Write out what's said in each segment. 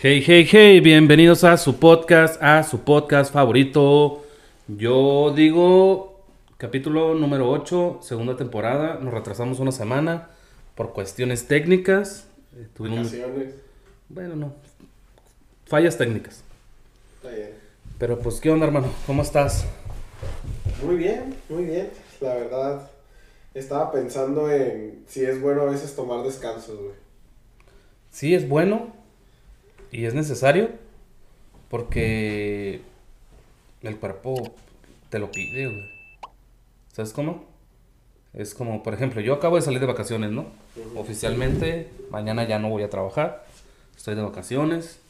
Hey, hey, hey, bienvenidos a su podcast, a su podcast favorito. Yo digo capítulo número 8, segunda temporada. Nos retrasamos una semana por cuestiones técnicas. Eh, tuvimos- bueno, no, fallas técnicas. Está bien. Pero pues, ¿qué onda, hermano? ¿Cómo estás? Muy bien, muy bien. La verdad, estaba pensando en si es bueno a veces tomar descansos, güey. Sí, es bueno y es necesario porque el cuerpo te lo pide, güey. ¿Sabes cómo? Es como, por ejemplo, yo acabo de salir de vacaciones, ¿no? Oficialmente, mañana ya no voy a trabajar. Estoy de vacaciones,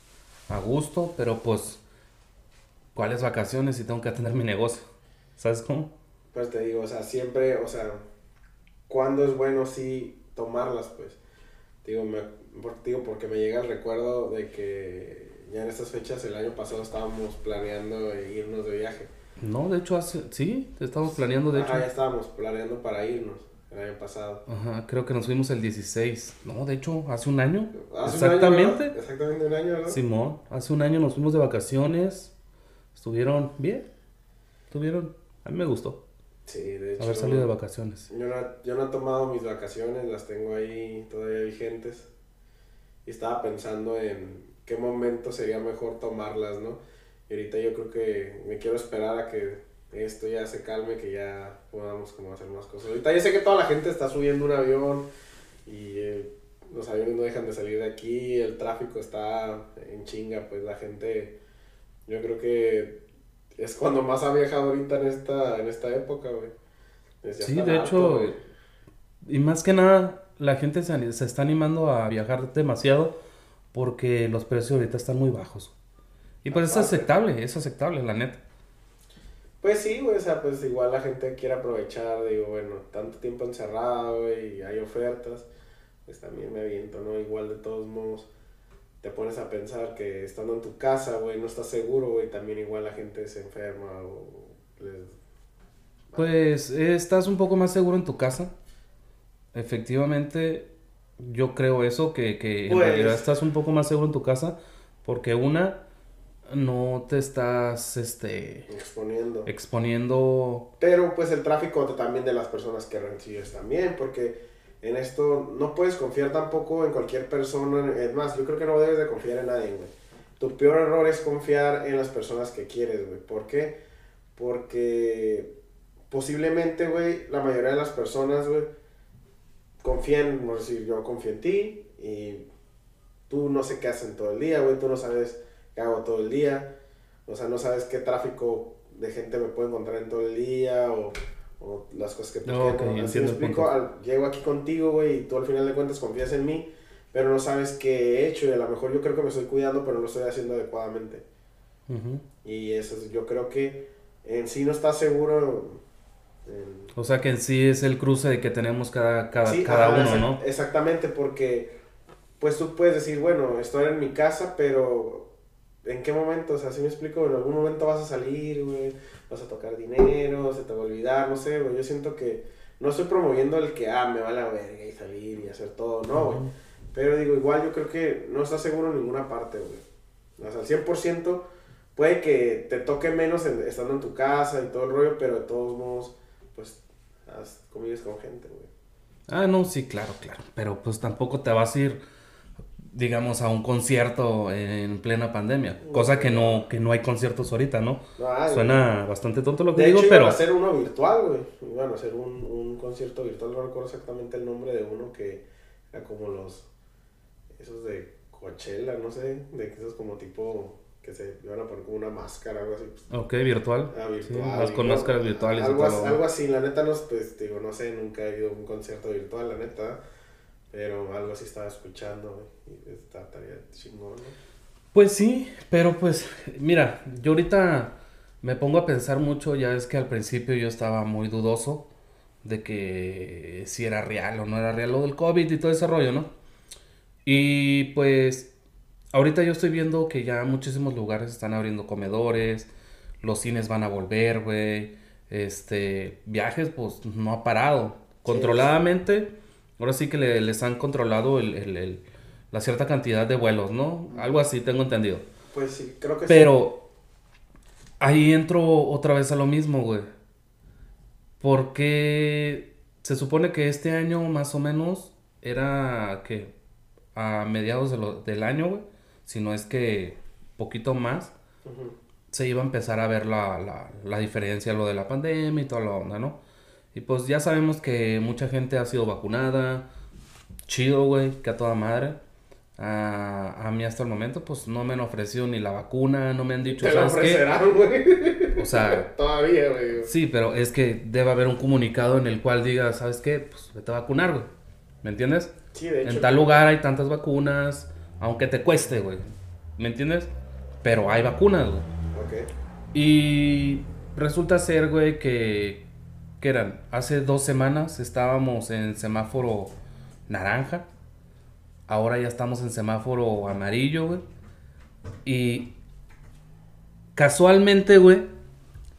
a gusto, pero pues, ¿cuáles vacaciones si tengo que atender mi negocio? ¿Sabes cómo? Pues te digo, o sea, siempre, o sea, ¿cuándo es bueno sí tomarlas, pues? Digo, me, por- digo, porque me llega el recuerdo de que ya en estas fechas el año pasado estábamos planeando irnos de viaje. No, de hecho, hace, sí, estamos planeando, de hecho. Ajá, ya estábamos planeando para irnos el año pasado. Ajá, creo que nos fuimos el 16. No, de hecho, hace un año. Hace un año, Exactamente. Exactamente un año, ¿verdad? Simón, hace un año nos fuimos de vacaciones. Estuvieron bien. Estuvieron. A mí me gustó Sí, de hecho. haber salido de vacaciones. Yo no, yo no he tomado mis vacaciones, las tengo ahí todavía vigentes. Y estaba pensando en qué momento sería mejor tomarlas, ¿no? Y ahorita yo creo que me quiero esperar a que esto ya se calme, que ya podamos como hacer más cosas. Ahorita yo sé que toda la gente está subiendo un avión y eh, los aviones no dejan de salir de aquí, el tráfico está en chinga, pues la gente, yo creo que es cuando más ha viajado ahorita en esta, en esta época, güey. Sí, de harto, hecho, güey. Y más que nada, la gente se, se está animando a viajar demasiado porque los precios ahorita están muy bajos. Y pues es aceptable, es aceptable, la neta. Pues sí, güey, o sea, pues igual la gente quiere aprovechar, digo, bueno, tanto tiempo encerrado, güey, y hay ofertas, pues también me aviento, ¿no? Igual de todos modos, te pones a pensar que estando en tu casa, güey, no estás seguro, güey, también igual la gente se enferma o les... Pues eh, estás un poco más seguro en tu casa. Efectivamente, yo creo eso, que, que en Pues- realidad estás un poco más seguro en tu casa porque una, no te estás este, exponiendo. exponiendo. Pero pues el tráfico también de las personas que recibes también, porque en esto no puedes confiar tampoco en cualquier persona. Es más, yo creo que no debes de confiar en nadie, güey. Tu peor error es confiar en las personas que quieres, güey. ¿Por qué? Porque posiblemente, güey, la mayoría de las personas, güey, confían, por decir, yo confío en ti y tú no sé qué hacen todo el día, güey, tú no sabes qué hago todo el día, o sea, no sabes qué tráfico de gente me puedo encontrar en todo el día o, o las cosas que te Ok, quiero. Así me explico, al- llego aquí contigo, güey, y tú al final de cuentas confías en mí, pero no sabes qué he hecho y a lo mejor yo creo que me estoy cuidando, pero no lo estoy haciendo adecuadamente. Ujú. Y eso es- yo creo que en sí no estás seguro. O sea que en sí es el cruce de que tenemos cada, cada, Sí, cada ajá, uno, ¿no? Exactamente, porque pues tú puedes decir, bueno, estoy en mi casa, pero ¿en qué momento? O sea, si me explico, en algún momento vas a salir, güey, vas a tocar dinero, se te va a olvidar, no sé, güey, yo siento que no estoy promoviendo el que, ah, me va a la verga y salir y hacer todo, no, güey. Ujú. Pero digo, igual yo creo que no estás seguro en ninguna parte, güey. O sea, al 100% puede que te toque menos en- estando en tu casa y todo el rollo, pero de todos modos, pues, convives con gente, güey. Ah, no, sí, claro, claro. Pero pues tampoco te vas a ir, digamos, a un concierto en plena pandemia. Cosa que no, que no hay conciertos ahorita, ¿no? No hay, Suena bastante tonto lo que De digo, hecho, pero... iban a hacer uno virtual, güey. Iban a hacer un, un concierto virtual, no recuerdo exactamente el nombre de uno que era como los. Esos de Coachella, no sé. De esos como tipo. Que se iban a poner como una máscara, algo así. pues, Ok, virtual. ah, virtual. y con máscaras virtuales y Algo, todo. algo así, la neta, no, pues, digo, no sé, nunca he ido a un concierto virtual, la neta. Pero algo así estaba escuchando. Y está estaría chingón, ¿no? Pues sí, pero pues, mira, yo ahorita me pongo a pensar mucho, ya es que al principio yo estaba muy dudoso de que si era real o no era real lo del COVID y todo ese rollo, ¿no? Y pues, ahorita yo estoy viendo que ya muchísimos lugares están abriendo comedores, los cines van a volver, güey, este, viajes pues no ha parado. Controladamente, ahora sí que le- les han controlado el, el- el- la cierta cantidad de vuelos, ¿no? Algo así tengo entendido. Pues sí, creo que Pero ahí entro otra vez a lo mismo, güey. Porque se supone que este año más o menos era que a mediados de lo- del año, güey, si no es que poquito más, Ujú. se iba a empezar a ver la, la, la diferencia, lo de la pandemia y toda la onda, ¿no? Y pues ya sabemos que mucha gente ha sido vacunada, chido, güey, que a toda madre. A, a mí hasta el momento, pues no me han ofrecido ni la vacuna, no me han dicho, Te lo ¿sabes qué? ofrecerán, güey. O sea, Todavía, güey. sí, pero es que debe haber un comunicado en el cual diga, ¿sabes qué? Pues vete a vacunar, güey. ¿Me entiendes? Sí, de hecho. En tal lugar hay tantas vacunas, aunque te cueste, güey. ¿Me entiendes? Pero hay vacunas, güey. Ok. Y resulta ser, güey, que, que eran, hace dos semanas estábamos en semáforo naranja, ahora ya estamos en semáforo amarillo, güey. Y casualmente, güey,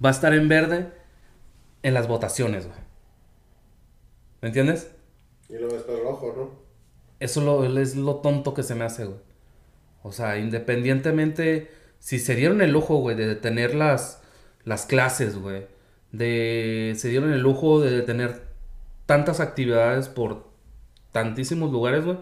va a estar en verde en las votaciones, güey. ¿Me entiendes? Y luego después rojo, ¿no? Eso lo, es lo tonto que se me hace, güey. O sea, independientemente, si se dieron el lujo, güey, de detener las, las clases, güey, de, se dieron el lujo de detener tantas actividades por tantísimos lugares, güey,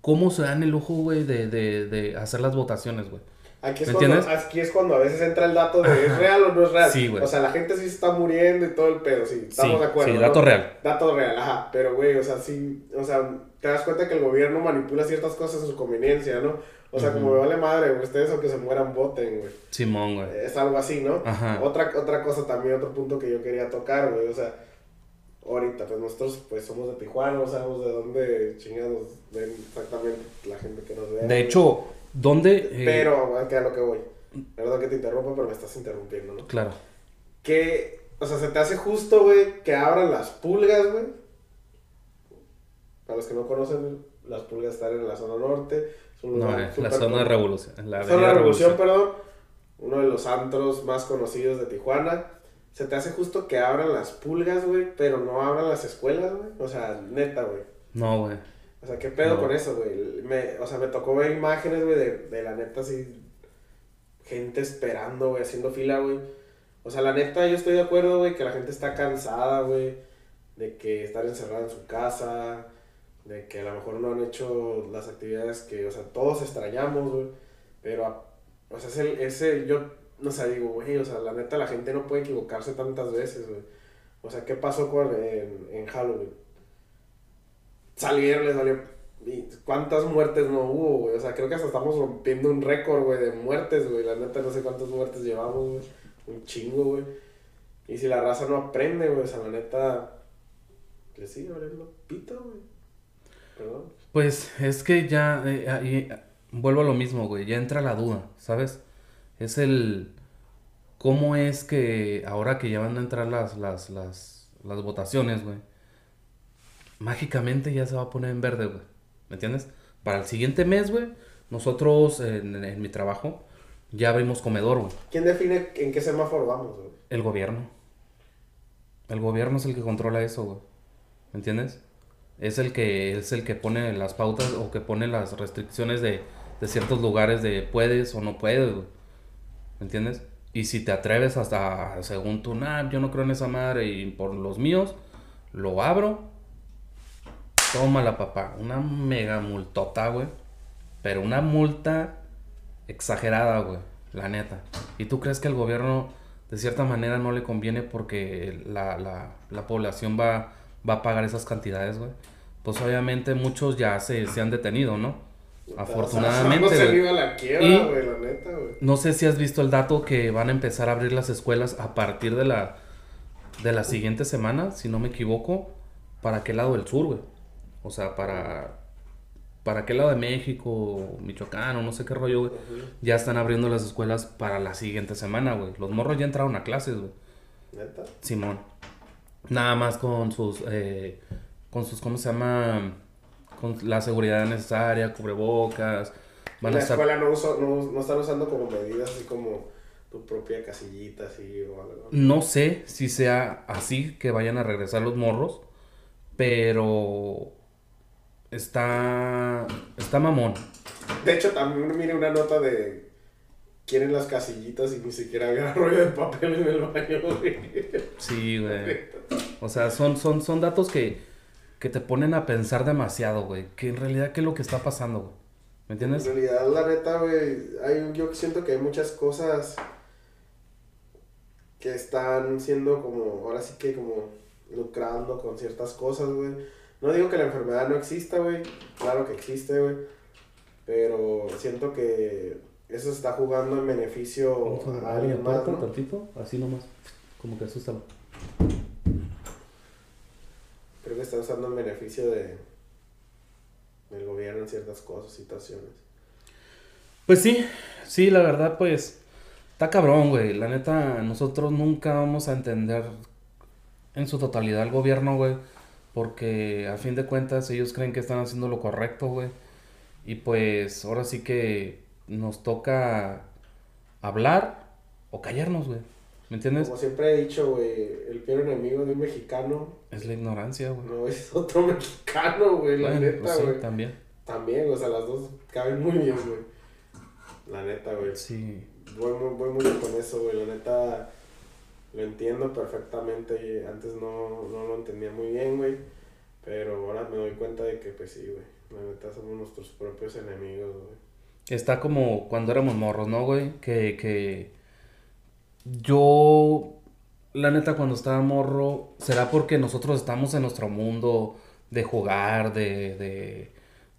¿cómo se dan el lujo, güey, de, de, de hacer las votaciones, güey? Aquí es, ¿Me cuando, aquí es cuando a veces entra el dato de es real o no es real. Sí, güey. O sea, la gente sí se está muriendo y todo el pedo, sí. Estamos Sí, de acuerdo. sí, ¿no? dato real. Dato real, ajá. Pero, güey, o sea, sí. O sea, te das cuenta que el gobierno manipula ciertas cosas a su conveniencia, ¿no? O sea, como me vale madre, güey, ustedes aunque se mueran, voten, güey. Simón, güey. Es algo así, ¿no? Ajá. Otra, otra cosa también, otro punto que yo quería tocar, güey. O sea, ahorita, pues nosotros pues somos de Tijuana, no sabemos de dónde chingados ven exactamente la gente que nos ve. De hecho, ¿dónde? eh, Pero, que a lo que voy. Perdón que te interrumpa, pero me estás interrumpiendo, ¿no? Claro. Que, o sea, se te hace justo, güey, que abran las pulgas, güey. Para los que no conocen, las pulgas están en la zona norte. No, eh, la zona de revolución. La Zona de Revolución, perdón. Uno de los antros más conocidos de Tijuana. Se te hace justo que abran las pulgas, güey, pero no abran las escuelas, güey. O sea, neta, güey. No, güey. O sea, ¿qué pedo No. con eso, güey? O sea, me tocó ver imágenes, güey, de, de la neta así. Gente esperando, güey, haciendo fila, güey. O sea, la neta, yo estoy de acuerdo, güey, que la gente está cansada, güey. De que estar encerrada en su casa. De que a lo mejor no han hecho las actividades que, o sea, todos extrañamos, güey. Pero, o sea, ese, ese yo, no sé, digo, güey, o sea, la neta, la gente no puede equivocarse tantas veces, güey. O sea, ¿qué pasó con, en, en Halloween? salieron, les valió. ¿Y cuántas muertes no hubo, güey? O sea, creo que hasta estamos rompiendo un récord, güey, de muertes, güey. La neta, no sé cuántas muertes llevamos, güey. Un chingo, güey. Y si la raza no aprende, güey, o sea, la neta. Que sigue valiendo pito, güey. Perdón. Pues es que ya, eh, ahí, vuelvo a lo mismo, güey, ya entra la duda, ¿sabes? Es el, ¿cómo es que ahora que ya van a entrar las, las, las, las votaciones, güey? Mágicamente ya se va a poner en verde, güey, ¿me entiendes? Para el siguiente mes, güey, nosotros en, en mi trabajo ya abrimos comedor, güey, ¿Quién define en qué semáforo vamos, güey? el gobierno. El gobierno es el que controla eso, güey, ¿me entiendes? es el que es el que pone las pautas o que pone las restricciones de, de ciertos lugares de puedes o no puedes, güey. ¿Me entiendes? Y si te atreves hasta según tú, nah, yo no creo en esa madre y por los míos, lo abro. Tómala, papá. Una mega multota, güey. Pero una multa exagerada, güey. La neta. ¿Y tú crees que el gobierno de cierta manera no le conviene porque la, la, la población va, va a pagar esas cantidades, güey? Pues obviamente muchos ya se, se han detenido, ¿no? Afortunadamente. No se la quiebra, Y- la neta. No sé si has visto el dato que van a empezar a abrir las escuelas a partir de la de la siguiente semana, si no me equivoco, para qué lado del sur, güey. O sea, para para qué lado de México, Michoacán o no sé qué rollo, güey. Ya están abriendo las escuelas para la siguiente semana, güey. Los morros ya entraron a clases, güey. Neta. Simón. Nada más con sus eh, con sus ¿cómo se llama? Con la seguridad necesaria, cubrebocas. Van en a la estar escuela no, uso, no, no están usando como medidas así como tu propia casillita, así o algo. No sé si sea así que vayan a regresar los morros, pero está, está mamón. De hecho, también mire una nota de quieren las casillitas y ni siquiera había rollo de papel en el baño, güey. Sí, güey. O sea, son, son, son datos que, que te ponen a pensar demasiado, güey. Que en realidad, ¿qué es lo que está pasando, güey? ¿Me entiendes? En realidad, la neta, güey, hay, yo siento que hay muchas cosas que están siendo como, ahora sí que como lucrando con ciertas cosas, güey. No digo que la enfermedad no exista, güey. Claro que existe, güey. Pero siento que eso se está jugando en beneficio a alguien más, ¿no? tantito, así nomás. Como que asustado. Creo que está usando en beneficio de del gobierno en ciertas cosas, situaciones. Pues sí, sí, la verdad, pues, está cabrón, güey. La neta, nosotros nunca vamos a entender en su totalidad el gobierno, güey. Porque a fin de cuentas ellos creen que están haciendo lo correcto, güey. Y pues ahora sí que nos toca hablar o callarnos, güey. ¿Me entiendes? Como siempre he dicho, güey, el peor enemigo de un mexicano. Es la ignorancia, güey. No, es otro mexicano, güey, la Bueno, neta, pues sí, güey. también. También, o sea, las dos caben muy bien, güey. La neta, güey. Sí. Voy, muy- voy mucho con eso, güey. La neta, lo entiendo perfectamente. y Antes no, no lo entendía muy bien, güey. Pero ahora me doy cuenta de que, pues sí, güey. La neta, somos nuestros propios enemigos, güey. Está como cuando éramos morros, ¿no, güey? Que, que yo, la neta, cuando estaba morro, será porque nosotros estamos en nuestro mundo de jugar, de, de,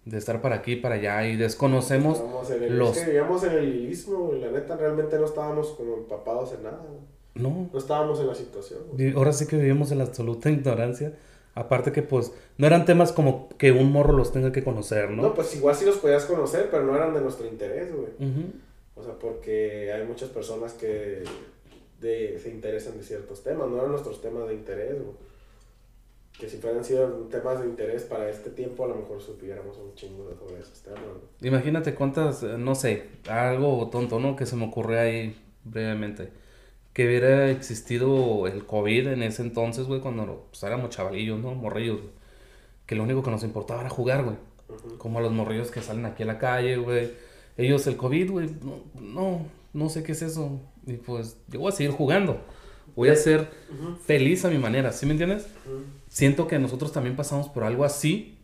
de estar para aquí, para allá y desconocemos Estábamos en el, los... Es que vivíamos en el güey. La neta, realmente no estábamos como empapados en nada, güey. No, No estábamos en la situación, güey. ahora sí que vivimos en la absoluta ignorancia. Aparte que pues no eran temas como que un morro los tenga que conocer, ¿no? ¿no? pues igual sí los podías conocer, pero no eran de nuestro interés, güey. O sea, porque hay muchas personas que de, se interesan de ciertos temas, no eran nuestros temas de interés, güey. Que si fueran sido temas de interés para este tiempo, a lo mejor supiéramos un chingo de sobre esos temas, güey. Imagínate cuántas, eh, no sé, algo tonto, ¿no? Que se me ocurre ahí brevemente. Que hubiera existido el COVID en ese entonces, güey, cuando pues, éramos chavalillos, ¿no? Morrillos, güey. Que lo único que nos importaba era jugar, güey. Como a los morrillos que salen aquí a la calle, güey. Ellos el COVID, güey, no, no, no sé qué es eso. Y pues yo voy a seguir jugando. Voy a ser feliz a mi manera, ¿sí me entiendes? Siento que nosotros también pasamos por algo así,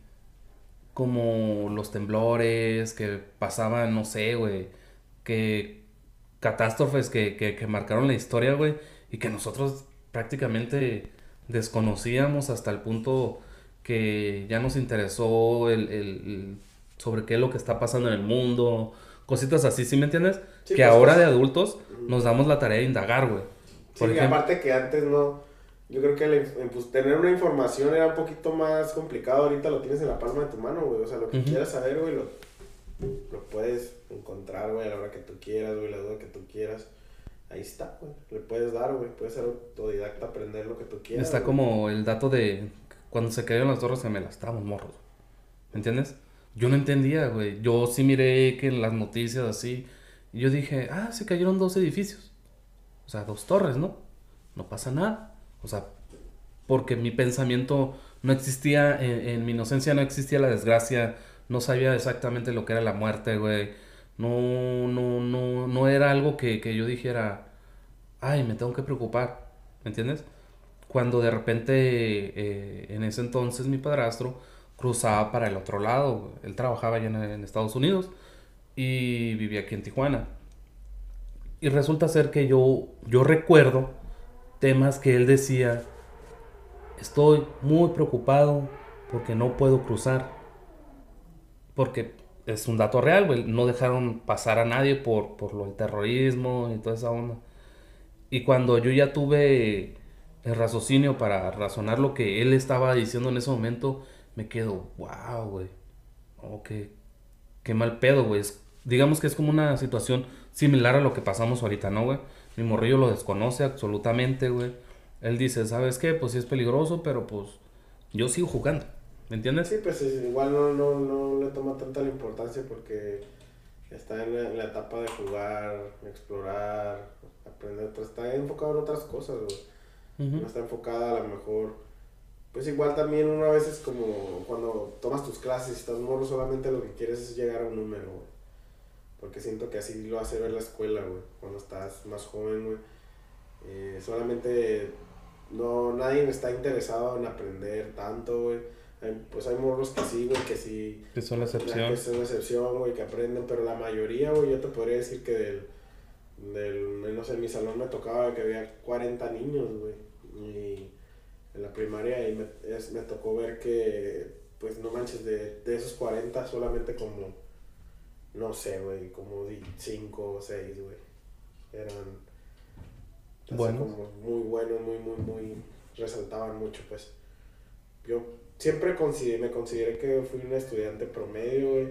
como los temblores que pasaban, no sé, güey, que catástrofes que, que, que marcaron la historia, güey, y que nosotros prácticamente desconocíamos hasta el punto que ya nos interesó el, el- el- sobre qué es lo que está pasando en el mundo, cositas así, ¿sí me entiendes? Sí, que pues, ahora de cosas- adultos nos damos la tarea de indagar, güey. Sí, Por y ejemplo, aparte que antes no, yo creo que inf- pues, tener una información era un poquito más complicado, ahorita lo tienes en la palma de tu mano, güey, o sea, lo que quieras saber, güey, lo, lo puedes encontrar, güey, a la hora que tú quieras, güey, la duda que tú quieras, ahí está, güey, le puedes dar, güey, puedes ser autodidacta, aprender lo que tú quieras. Está güey. como el dato de cuando se cayeron las torres gemelas, estábamos morros. ¿Me entiendes? Yo no entendía, güey. Yo sí miré que en las noticias así. Y yo dije, ah, se cayeron dos edificios. O sea, dos torres, ¿no? No pasa nada. O sea, porque mi pensamiento no existía, en, en mi inocencia no existía la desgracia. No sabía exactamente lo que era la muerte, güey. No, no, no, no era algo que, que yo dijera, ay, me tengo que preocupar. ¿Me entiendes? cuando de repente eh, en ese entonces mi padrastro cruzaba para el otro lado. Él trabajaba allá en, en Estados Unidos y vivía aquí en Tijuana. Y resulta ser que yo, yo recuerdo temas que él decía, estoy muy preocupado porque no puedo cruzar. Porque es un dato real, güey. No dejaron pasar a nadie por, por lo del terrorismo y toda esa onda. Y cuando yo ya tuve el raciocinio para razonar lo que él estaba diciendo en ese momento, me quedo, wow, güey. Oh, qué, qué mal pedo, güey. Digamos que es como una situación similar a lo que pasamos ahorita, ¿no, güey? Mi morrillo lo desconoce absolutamente, güey. Él dice, ¿sabes qué? Pues sí es peligroso, pero pues yo sigo jugando. ¿Me entiendes? Sí, pues es- igual no, no, no le toma tanta la importancia porque está en la, en la etapa de jugar, explorar, aprender, pues está enfocado en otras cosas, güey. Ujú. No está enfocada a lo mejor pues igual también una vez es como cuando tomas tus clases y estás morro, solamente lo que quieres es llegar a un número, güey. Porque siento que así lo hace ver la escuela, güey, cuando estás más joven, güey. Eh, solamente no, nadie está interesado en aprender tanto, güey. Pues hay morros que sí, güey, que sí. Que son la excepción. Que son la excepción, güey, que aprenden, pero la mayoría, güey, yo te podría decir que del, del, no sé, en mi salón me tocaba que había 40 niños, güey. Y en la primaria y me, me tocó ver que, pues no manches, de, de esos 40 solamente como, no sé, güey, como 5 o 6, güey. Eran bueno. como muy buenos, muy, muy, muy, resaltaban mucho, pues. Yo siempre consideré, me consideré que fui un estudiante promedio, güey.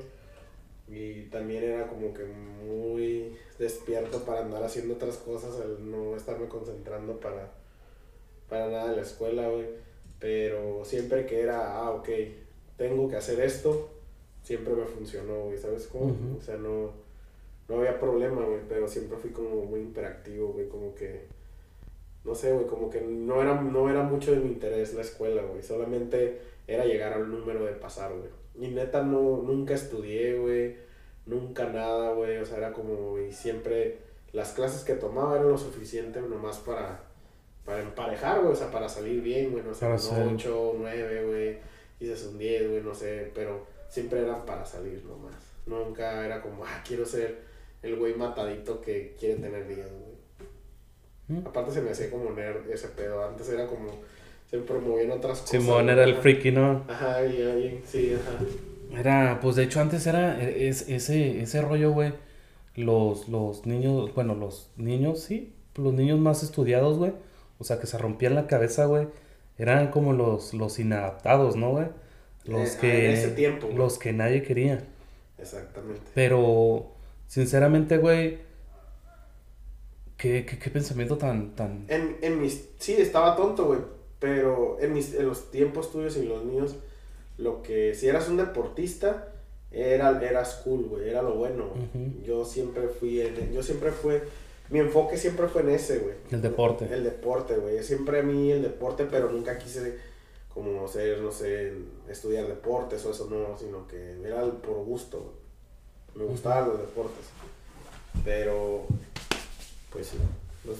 Y también era como que muy despierto para andar haciendo otras cosas, al no estarme concentrando para para nada en la escuela, güey. Pero siempre que era, ah, ok, tengo que hacer esto, siempre me funcionó, güey, ¿sabes cómo? O sea, no, no había problema, güey, pero siempre fui como muy interactivo, güey, como que, no sé, güey, como que no era, no era mucho de mi interés la escuela, güey, solamente era llegar al número de pasar, güey. Y neta, no, nunca estudié, güey, nunca nada, güey, o sea, era como, y siempre las clases que tomaba eran lo suficiente nomás para para emparejar, güey, o sea, para salir bien, güey, no sé, un 8, 9, güey, dices un 10, güey, no sé, pero siempre eran para salir nomás. Nunca era como, ah, quiero ser el güey matadito que quiere tener 10, güey. ¿Mm? Aparte se me hacía como nerd ese pedo, antes era como, se promovían otras cosas. Simón era el friki, ¿no? Ajá, y alguien, sí, ajá. Era, pues de hecho antes era e, es, ese, ese rollo, güey, los, los niños, bueno, los niños, sí, los niños más estudiados, güey o sea, que se rompían la cabeza, güey. Eran como los, los inadaptados, ¿no, güey? Los eh, que. En ese tiempo. Los que nadie quería. Exactamente. Pero, sinceramente, güey. ¿qué, qué, pensamiento tan. tan... En, en mis. Sí, estaba tonto, güey. Pero en, mis, en los tiempos tuyos y los niños, lo que. Si eras un deportista, era, eras cool, güey. Era lo bueno. Yo siempre fui. yo siempre fui mi enfoque siempre fue en ese, güey. El deporte. El deporte, güey. Siempre a mí el deporte, pero nunca quise como ser, no sé, estudiar deportes o eso, no, sino que era por gusto, güey. Me gustaban los deportes. Pero, pues sí, pues,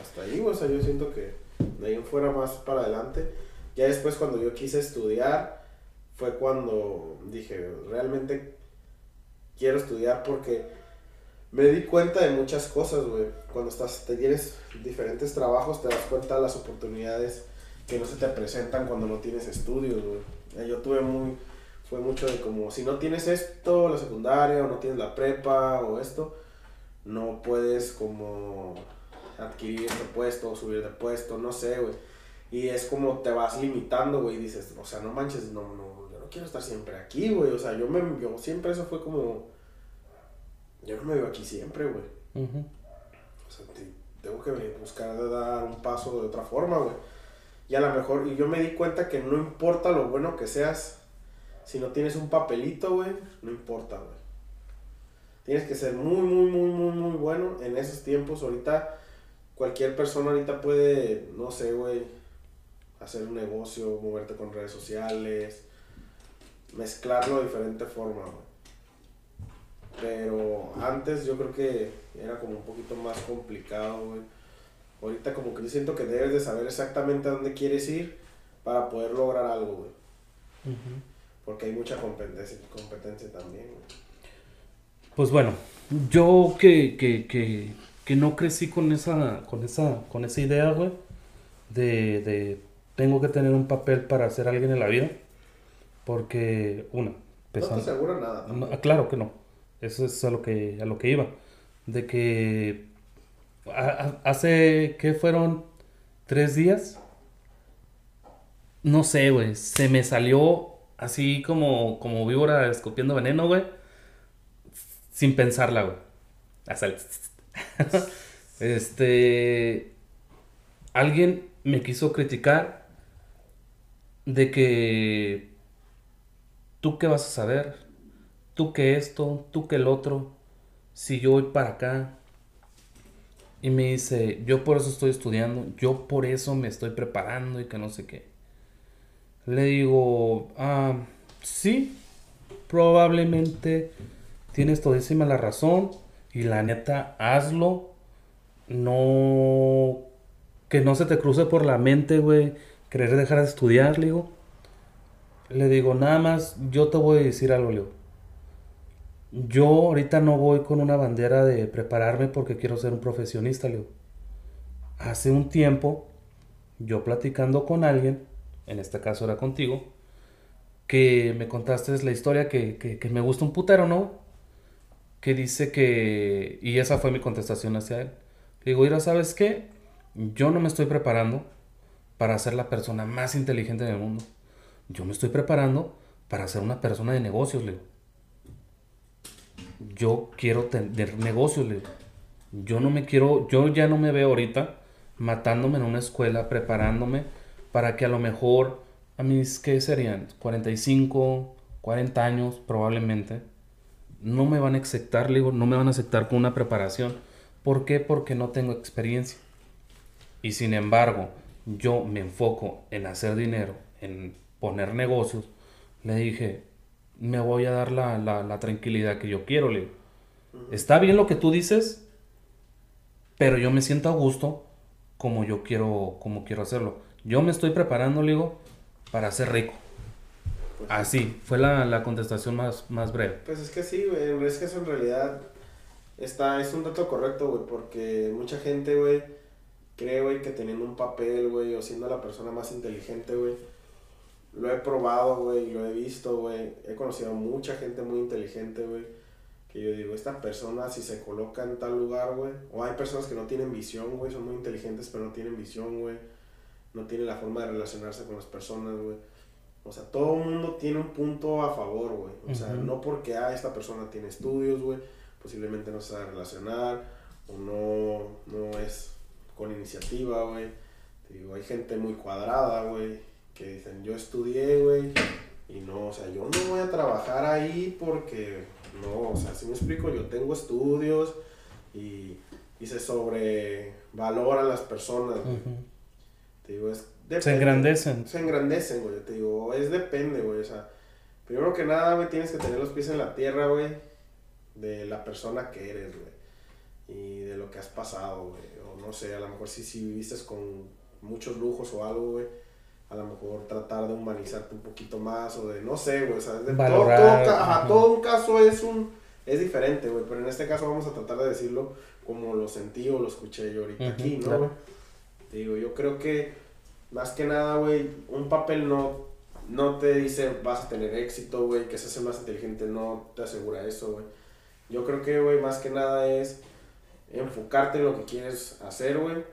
hasta ahí, güey. O sea, yo siento que de ahí fuera más para adelante. Ya después cuando yo quise estudiar, fue cuando dije, realmente quiero estudiar porque me di cuenta de muchas cosas, güey. Cuando estás, te tienes diferentes trabajos, te das cuenta de las oportunidades que no se te presentan cuando no tienes estudios. Yo tuve muy, fue mucho de como, si no tienes esto, la secundaria, o no tienes la prepa, o esto, no puedes como adquirir este puesto, o subir de puesto, no sé, güey. Y es como te vas limitando, güey, y dices, o sea, no manches, no, no, yo no quiero estar siempre aquí, güey. O sea, yo me, yo siempre eso fue como yo no me veo aquí siempre, güey. O sea, tengo que buscar de dar un paso de otra forma, güey. Y a lo mejor, y yo me di cuenta que no importa lo bueno que seas, si no tienes un papelito, güey, no importa, güey. Tienes que ser muy, muy, muy, muy, muy bueno en esos tiempos. Ahorita, cualquier persona ahorita puede, no sé, güey, hacer un negocio, moverte con redes sociales, mezclarlo de diferente forma, güey. Pero antes yo creo que era como un poquito más complicado, güey. Ahorita como que yo siento que debes de saber exactamente a dónde quieres ir para poder lograr algo, güey. Porque hay mucha competencia, competencia también, güey. Pues bueno, yo que, que, que, que no crecí con esa, con esa, con esa idea, güey, de, de tengo que tener un papel para ser alguien en la vida. Porque, una, no te asegura nada. claro que no. Eso es a lo que, a lo que iba. De que hace, ¿qué fueron? ¿Tres días? No sé, güey. Se me salió así como, como víbora escupiendo veneno, güey. Sin pensarla, güey. Hasta el... este... Alguien me quiso criticar de que... ¿Tú qué vas a saber? tú que esto, tú que el otro, si yo voy para acá. Y me dice, yo por eso estoy estudiando, yo por eso me estoy preparando y que no sé qué. Le digo, ah, sí, probablemente tienes todísima la razón y la neta, hazlo. No, que no se te cruce por la mente, güey, querer dejar de estudiar, le digo. Le digo, nada más, yo te voy a decir algo, le digo. Yo ahorita no voy con una bandera de prepararme porque quiero ser un profesionista, le digo. Hace un tiempo, yo platicando con alguien, en este caso era contigo, que me contaste la historia que, que, me gusta un putero, ¿no? Que dice que... Y esa fue mi contestación hacia él. Le digo, mira, ¿sabes qué? Yo no me estoy preparando para ser la persona más inteligente del mundo. Yo me estoy preparando para ser una persona de negocios, le digo. Yo quiero tener negocios, le digo. Yo no me quiero, yo ya no me veo ahorita matándome en una escuela, preparándome para que a lo mejor a mis, ¿qué serían? 45, 40 años probablemente, no me van a aceptar, le digo, no me van a aceptar con una preparación. ¿Por qué? Porque no tengo experiencia. Y sin embargo, yo me enfoco en hacer dinero, en poner negocios. Le dije, me voy a dar la, la, tranquilidad que yo quiero, le digo. Está bien lo que tú dices, pero yo me siento a gusto como yo quiero, como quiero hacerlo. Yo me estoy preparando, le digo, para ser rico. Pues Así, fue la, la, contestación más, más breve. Pues es que sí, güey, es que eso en realidad está, es un dato correcto, güey, porque mucha gente, güey, cree, güey, que teniendo un papel, güey, o siendo la persona más inteligente, güey, lo he probado, güey, lo he visto, güey, he conocido a mucha gente muy inteligente, güey, que yo digo, esta persona si se coloca en tal lugar, güey, o hay personas que no tienen visión, güey, son muy inteligentes pero no tienen visión, güey, no tienen la forma de relacionarse con las personas, güey. O sea, todo el mundo tiene un punto a favor, güey. O sea, no porque ah, esta persona tiene estudios, güey, posiblemente no se sabe relacionar o no, no es con iniciativa, güey. Digo, hay gente muy cuadrada, güey, que dicen, yo estudié, güey, y no, o sea, yo no voy a trabajar ahí porque no, o sea, si me explico, yo tengo estudios y, y se sobrevaloran las personas, Te digo, es... se engrandecen. Se engrandecen, güey. Te digo, es depende, güey. O sea, primero que nada, güey, tienes que tener los pies en la tierra, güey, de la persona que eres, güey. Y de lo que has pasado, güey. O no sé, a lo mejor si, si viviste con muchos lujos o algo, güey a lo mejor tratar de humanizarte un poquito más o de, no sé, güey, o sea, de todo, todo, todo, un caso es un, es diferente, güey, pero en este caso vamos a tratar de decirlo como lo sentí o lo escuché yo ahorita aquí, ¿no? Te digo, yo creo que más que nada, güey, un papel no, no te dice vas a tener éxito, güey, que seas el más inteligente no te asegura eso, güey. Yo creo que, güey, más que nada es enfocarte en lo que quieres hacer, güey,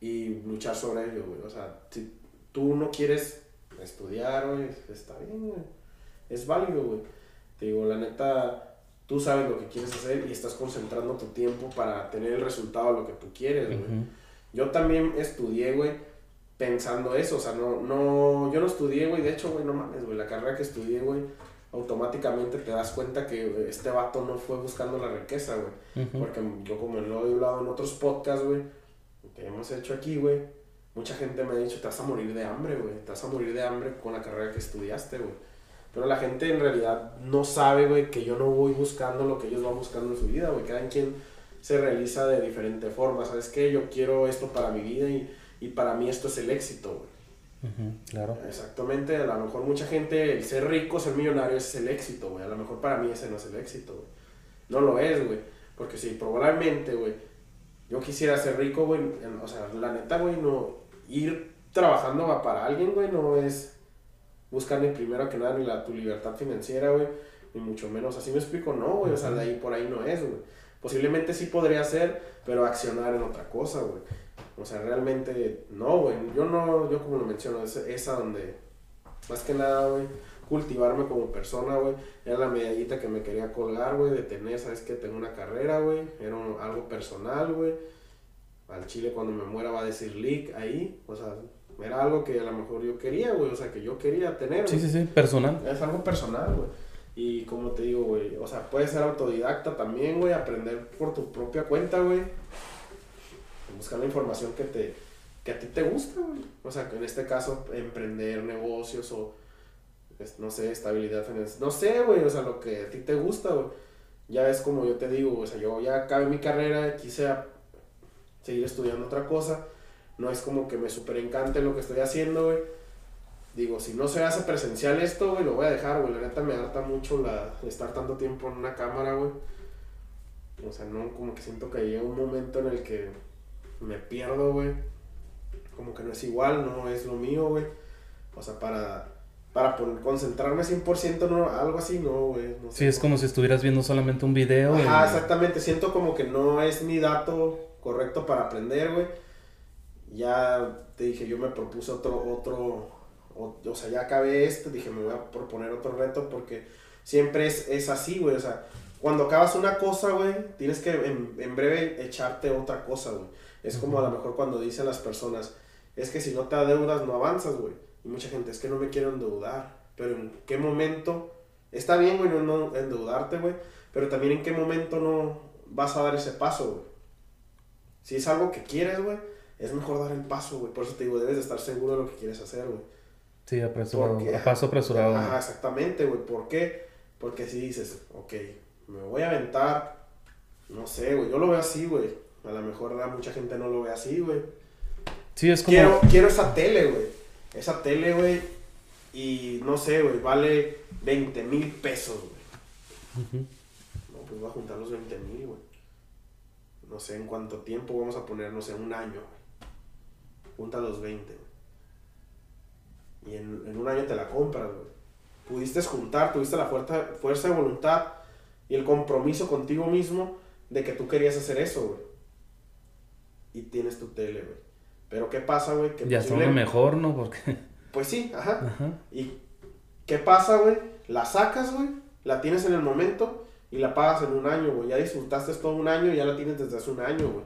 y luchar sobre ello, güey. O sea, si tú no quieres estudiar, güey, está bien, güey. Es válido, güey. Te digo, la neta, tú sabes lo que quieres hacer y estás concentrando tu tiempo para tener el resultado de lo que tú quieres, güey. Yo también estudié, güey, pensando eso, o sea, no, no, yo no estudié, güey, de hecho, güey, no mames, güey, la carrera que estudié, güey, automáticamente te das cuenta que este vato no fue buscando la riqueza, güey. Porque yo como lo he hablado en otros podcasts, güey, que hemos hecho aquí, güey, mucha gente me ha dicho, te vas a morir de hambre, güey, te vas a morir de hambre con la carrera que estudiaste, güey. Pero la gente en realidad no sabe, güey, que yo no voy buscando lo que ellos van buscando en su vida, güey. Cada quien se realiza de diferente forma, ¿sabes qué? Yo quiero esto para mi vida y, y para mí esto es el éxito, güey. claro. Exactamente, a lo mejor mucha gente, el ser rico, ser millonario es el éxito, güey. A lo mejor para mí ese no es el éxito, güey. No lo es, güey. Porque si probablemente, güey, yo quisiera ser rico, güey, o sea, la neta, güey, no, ir trabajando para alguien, güey, no es buscar ni primero que nada ni la, tu libertad financiera, güey, ni mucho menos, así me explico, no, güey, o sea, de ahí por ahí no es, güey. Posiblemente sí podría ser, pero accionar en otra cosa, güey. O sea, realmente no, güey. Yo no, yo como lo menciono, es esa donde, más que nada, güey, cultivarme como persona, güey. Era la medallita que me quería colgar, güey, de tener, sabes que tengo una carrera, güey. Era algo personal, güey al chile cuando me muera va a decir leak ahí, o sea, era algo que a lo mejor yo quería, güey, o sea, que yo quería tener. Sí, sí, sí, personal. Es algo personal, güey. Y como te digo, güey, o sea, puedes ser autodidacta también, güey, aprender por tu propia cuenta, güey. Buscar la información que te, que a ti te gusta, güey. O sea, en este caso, emprender negocios o, no sé, estabilidad financiera. No sé, güey, o sea, lo que a ti te gusta, güey. Ya es como yo te digo, o sea, yo ya acabé mi carrera, quise seguir estudiando otra cosa. No es como que me super encante lo que estoy haciendo, güey. Digo, si no se hace presencial esto, güey, lo voy a dejar, güey. La neta me harta mucho la, estar tanto tiempo en una cámara, güey. O sea, no, como que siento que llega un momento en el que me pierdo, güey. Como que no es igual, no es lo mío, güey. O sea, para, para concentrarme 100%, no, algo así, no, güey. No sí, es como si estuvieras viendo solamente un video. Ajá, exactamente. Siento como que no es mi dato correcto para aprender, güey. Ya te dije, yo me propuse otro, otro, o, sea, ya acabé esto, dije, me voy a proponer otro reto porque siempre es, es así, güey. O sea, cuando acabas una cosa, güey, tienes que en, en, breve echarte otra cosa, güey. Es como a lo mejor cuando dicen las personas, es que si no te adeudas no avanzas, güey. Y mucha gente, es que no me quiero endeudar. Pero en qué momento, está bien, güey, no, no endeudarte, güey. Pero también en qué momento no vas a dar ese paso, güey. Si es algo que quieres, güey, es mejor dar el paso, güey. Por eso te digo, debes de estar seguro de lo que quieres hacer, güey. Sí, apresurado. a paso apresurado. Ajá, exactamente, güey. ¿Por qué? Porque si dices, ok, me voy a aventar, no sé, güey. Yo lo veo así, güey. A lo mejor mucha gente no lo ve así, güey. Sí, es como... Quiero, quiero esa tele, güey. Esa tele, güey. Y no sé, güey, vale 20 mil pesos, güey. No, pues voy a juntar los 20 mil, güey. No sé en cuánto tiempo vamos a poner, no sé, un año, güey. Junta los 20, güey y en, un año te la compras, güey. Pudiste juntar, tuviste la fuerza, fuerza de voluntad y el compromiso contigo mismo de que tú querías hacer eso, güey. Y tienes tu tele, güey. Pero ¿qué pasa, güey? Que ya lo mejor, ¿no? Porque... Pues sí, ajá. ¿Y qué pasa, güey? La sacas, güey. La tienes en el momento y la pagas en un año, güey. Ya disfrutaste todo un año y ya la tienes desde hace un año, güey.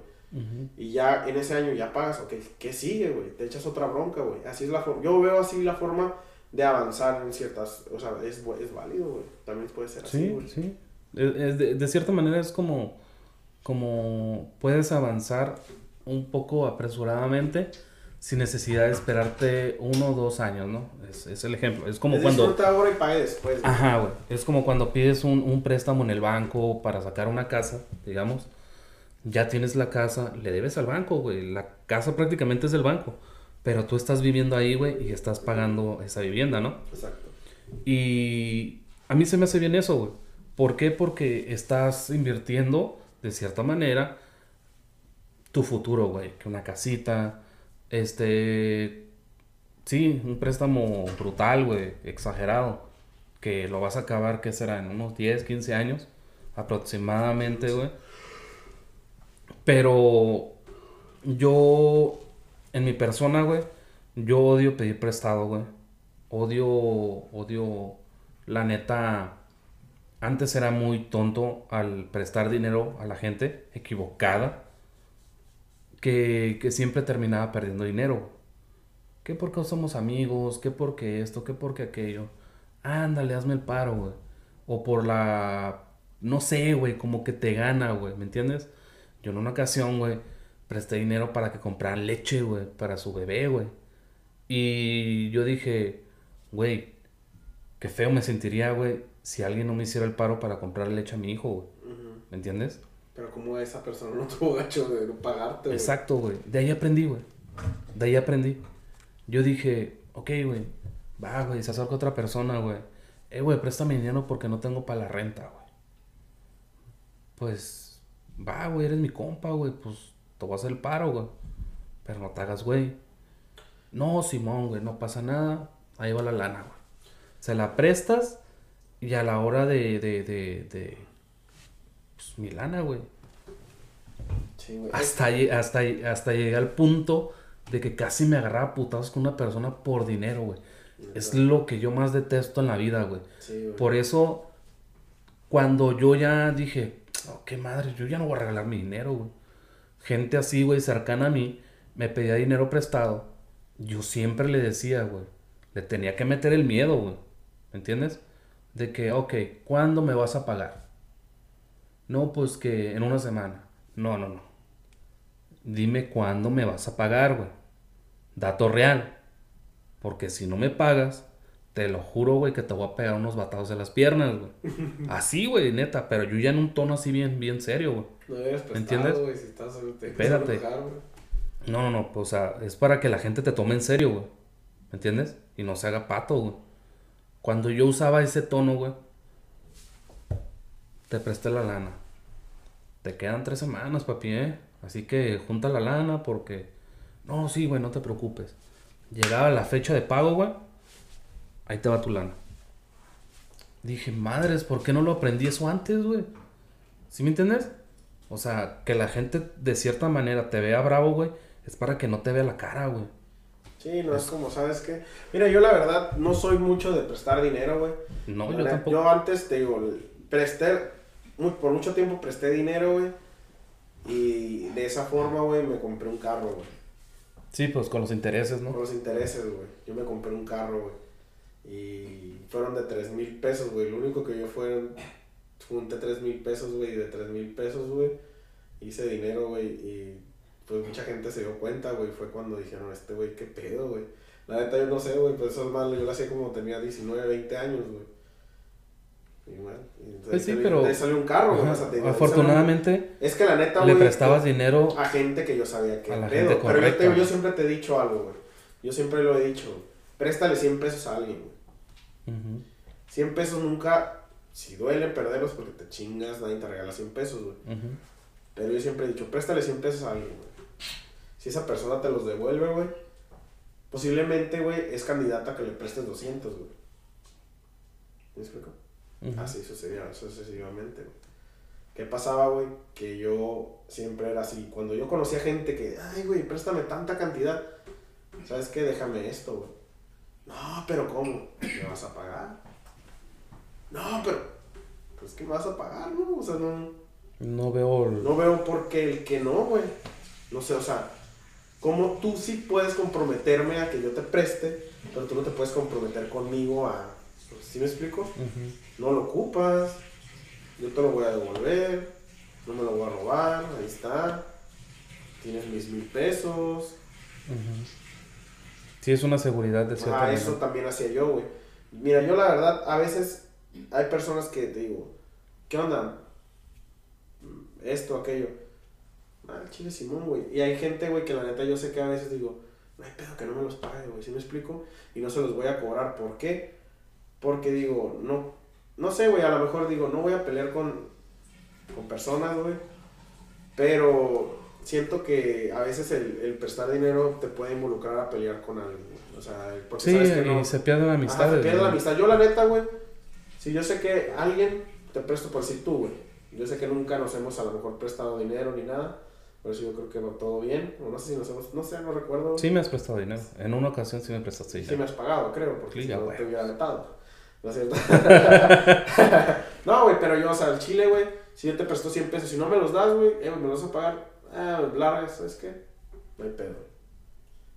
Y ya en ese año ya pagas, ok, ¿qué sigue, güey? Te echas otra bronca, güey. Así es la forma. Yo veo así la forma de avanzar en ciertas. O sea, es, es válido, güey. También puede ser así, güey. Sí, sí. De, de, cierta manera es como. Como puedes avanzar un poco apresuradamente sin necesidad de esperarte uno o dos años, ¿no? Es, es el ejemplo. Es como cuando... ahora y pague después. Ajá, güey. Es como cuando pides un, un, préstamo en el banco para sacar una casa, digamos ya tienes la casa, le debes al banco, güey. La casa prácticamente es del banco. Pero tú estás viviendo ahí, güey, y estás pagando esa vivienda, ¿no? Exacto. Y a mí se me hace bien eso, güey. ¿Por qué? Porque estás invirtiendo, de cierta manera, tu futuro, güey. Que una casita, este... Sí, un préstamo brutal, güey, exagerado. Que lo vas a acabar, ¿qué será? En unos 10, 15 años aproximadamente, güey. Pero yo, en mi persona, güey, yo odio pedir prestado, güey. Odio, odio, la neta, antes era muy tonto al prestar dinero a la gente equivocada, que, que siempre terminaba perdiendo dinero. ¿Qué porque somos amigos? ¿Qué porque esto? ¿Qué porque aquello? Ándale, hazme el paro, güey. O por la... No sé, güey, como que te gana, güey, ¿me entiendes? Yo en una ocasión, güey, presté dinero para que comprara leche, güey, para su bebé, güey. Y yo dije, güey, qué feo me sentiría, güey, si alguien no me hiciera el paro para comprar leche a mi hijo, güey. ¿Me entiendes? Pero como esa persona no tuvo gacho de no pagarte, güey. Exacto, güey. De ahí aprendí, güey. De ahí aprendí. Yo dije, ok, güey, va, güey, se acerca otra persona, güey. Eh, güey, préstame dinero porque no tengo para la renta, güey. Pues va, güey, eres mi compa, güey, pues te voy a hacer el paro, güey. Pero no te hagas, güey. No, Simón, güey, no pasa nada. Ahí va la lana, güey. Se la prestas y a la hora de, de, pues mi lana, güey. Sí, güey. Hasta, hasta, hasta llegué al punto de que casi me agarraba putados con una persona por dinero, güey. Es lo que yo más detesto en la vida, güey. Sí, güey. Por eso, cuando yo ya dije, oh, qué madre, yo ya no voy a regalar mi dinero, güey. Gente así, güey, cercana a mí, me pedía dinero prestado. Yo siempre le decía, güey, le tenía que meter el miedo, güey. ¿Me entiendes? De que, ok, ¿cuándo me vas a pagar? No, pues que en una semana. No, no, no. Dime cuándo me vas a pagar, güey. Dato real. Porque si no me pagas, te lo juro, güey, que te voy a pegar unos batados en las piernas, güey. Así, güey, neta, pero yo ya en un tono así bien, bien serio, güey. No debes ¿Me entiendes? güey, si estás... Te Espérate. enojar. No, no, no, pues, o sea, es para que la gente te tome en serio, güey. ¿Me entiendes? Y no se haga pato, güey. Cuando yo usaba ese tono, güey, te presté la lana. Te quedan tres semanas, papi, ¿eh? Así que junta la lana porque... No, sí, güey, no te preocupes. Llegaba la fecha de pago, güey. Ahí te va tu lana. Dije, madres, ¿por qué no lo aprendí eso antes, güey? ¿Sí me entiendes? O sea, que la gente de cierta manera te vea bravo, güey, es para que no te vea la cara, güey. Sí, no es como, ¿sabes qué? Mira, yo la verdad no soy mucho de prestar dinero, güey. No, La yo tampoco. Yo antes, te digo, presté, mu- por mucho tiempo presté dinero, güey. Y de esa forma, güey, me compré un carro, güey. Sí, pues con los intereses, Con ¿no? los intereses, güey. Yo me compré un carro, güey. Y fueron de 3 mil pesos, güey. Lo único que yo fueron, junté 3 mil pesos, güey. Y de 3 mil pesos, güey, hice dinero, güey. Y pues mucha gente se dio cuenta, güey. Fue cuando dijeron, este güey, qué pedo, güey. La neta, yo no sé, güey. Pues eso es malo. Yo lo hacía como tenía 19, 20 años, güey. Y entonces Pues sí, ahí pero- salió- ahí salió un carro. Ajá. o sea, te digo, ahí Afortunadamente, Es que la neta, le güey, prestabas dinero. a gente que yo sabía que A la pedo. gente Pero yo, te, correcta. yo siempre te he dicho algo, güey. Yo siempre lo he dicho. Préstale 100 pesos a alguien, güey. Ujú. 100 pesos nunca, si duele perderlos porque te chingas, nadie te regala 100 pesos, güey. Pero yo siempre he dicho, préstale 100 pesos a alguien, güey. Si esa persona te los devuelve, güey, posiblemente, güey, es candidata a que le prestes 200, güey. ¿Me explico? Ujú. Así sucedía sucesivamente. ¿Qué pasaba, güey? Que yo siempre era así. Cuando yo conocía gente que, ay, güey, préstame tanta cantidad. ¿Sabes qué? Déjame esto, güey. No, pero ¿cómo? ¿Me vas a pagar? No, pero, pues que me vas a pagar, ¿no? O sea, no, No veo. no veo por qué el que no, güey. No sé, o sea, ¿cómo tú sí puedes comprometerme a que yo te preste, pero tú no te puedes comprometer conmigo a... ¿Sí me explico? Ujú. No lo ocupas, yo te lo voy a devolver, no me lo voy a robar, ahí está, tienes mis mil pesos. Ujú. Sí, es una seguridad de cierta Ah, manera. eso también hacía yo, güey. Mira, yo la verdad, a veces hay personas que te digo, ¿qué onda? Esto, aquello. Ah, chile Simón, güey. Y hay gente, güey, que la neta yo sé que a veces digo, no hay pedo que no me los pague, güey, ¿sí me explico? Y no se los voy a cobrar. ¿Por qué? Porque digo, no, no sé, güey, a lo mejor digo, no voy a pelear con, con personas, güey. Pero siento que a veces el, el prestar dinero te puede involucrar a pelear con alguien. güey. O sea, porque Sí, sabes que no. y se pierden Ajá, amistades. se pierde la amistad. Yo, la neta, güey, si yo sé que alguien te presto por decir tú, güey. Yo sé que nunca nos hemos a lo mejor prestado dinero ni nada. Por eso yo creo que va todo bien. O no sé si nos hemos, no sé, no recuerdo. Sí, me has prestado dinero. En una ocasión sí me prestaste Sí dinero. me has pagado, creo, porque Sí, si ya, no güey. te hubiera vetado. ¿No es cierto? no, güey, pero yo, o sea, el chile, güey, si yo te presto 100 pesos, si no me los das, güey, eh, me los vas a pagar, ah, largas, ¿sabes qué? No hay pedo.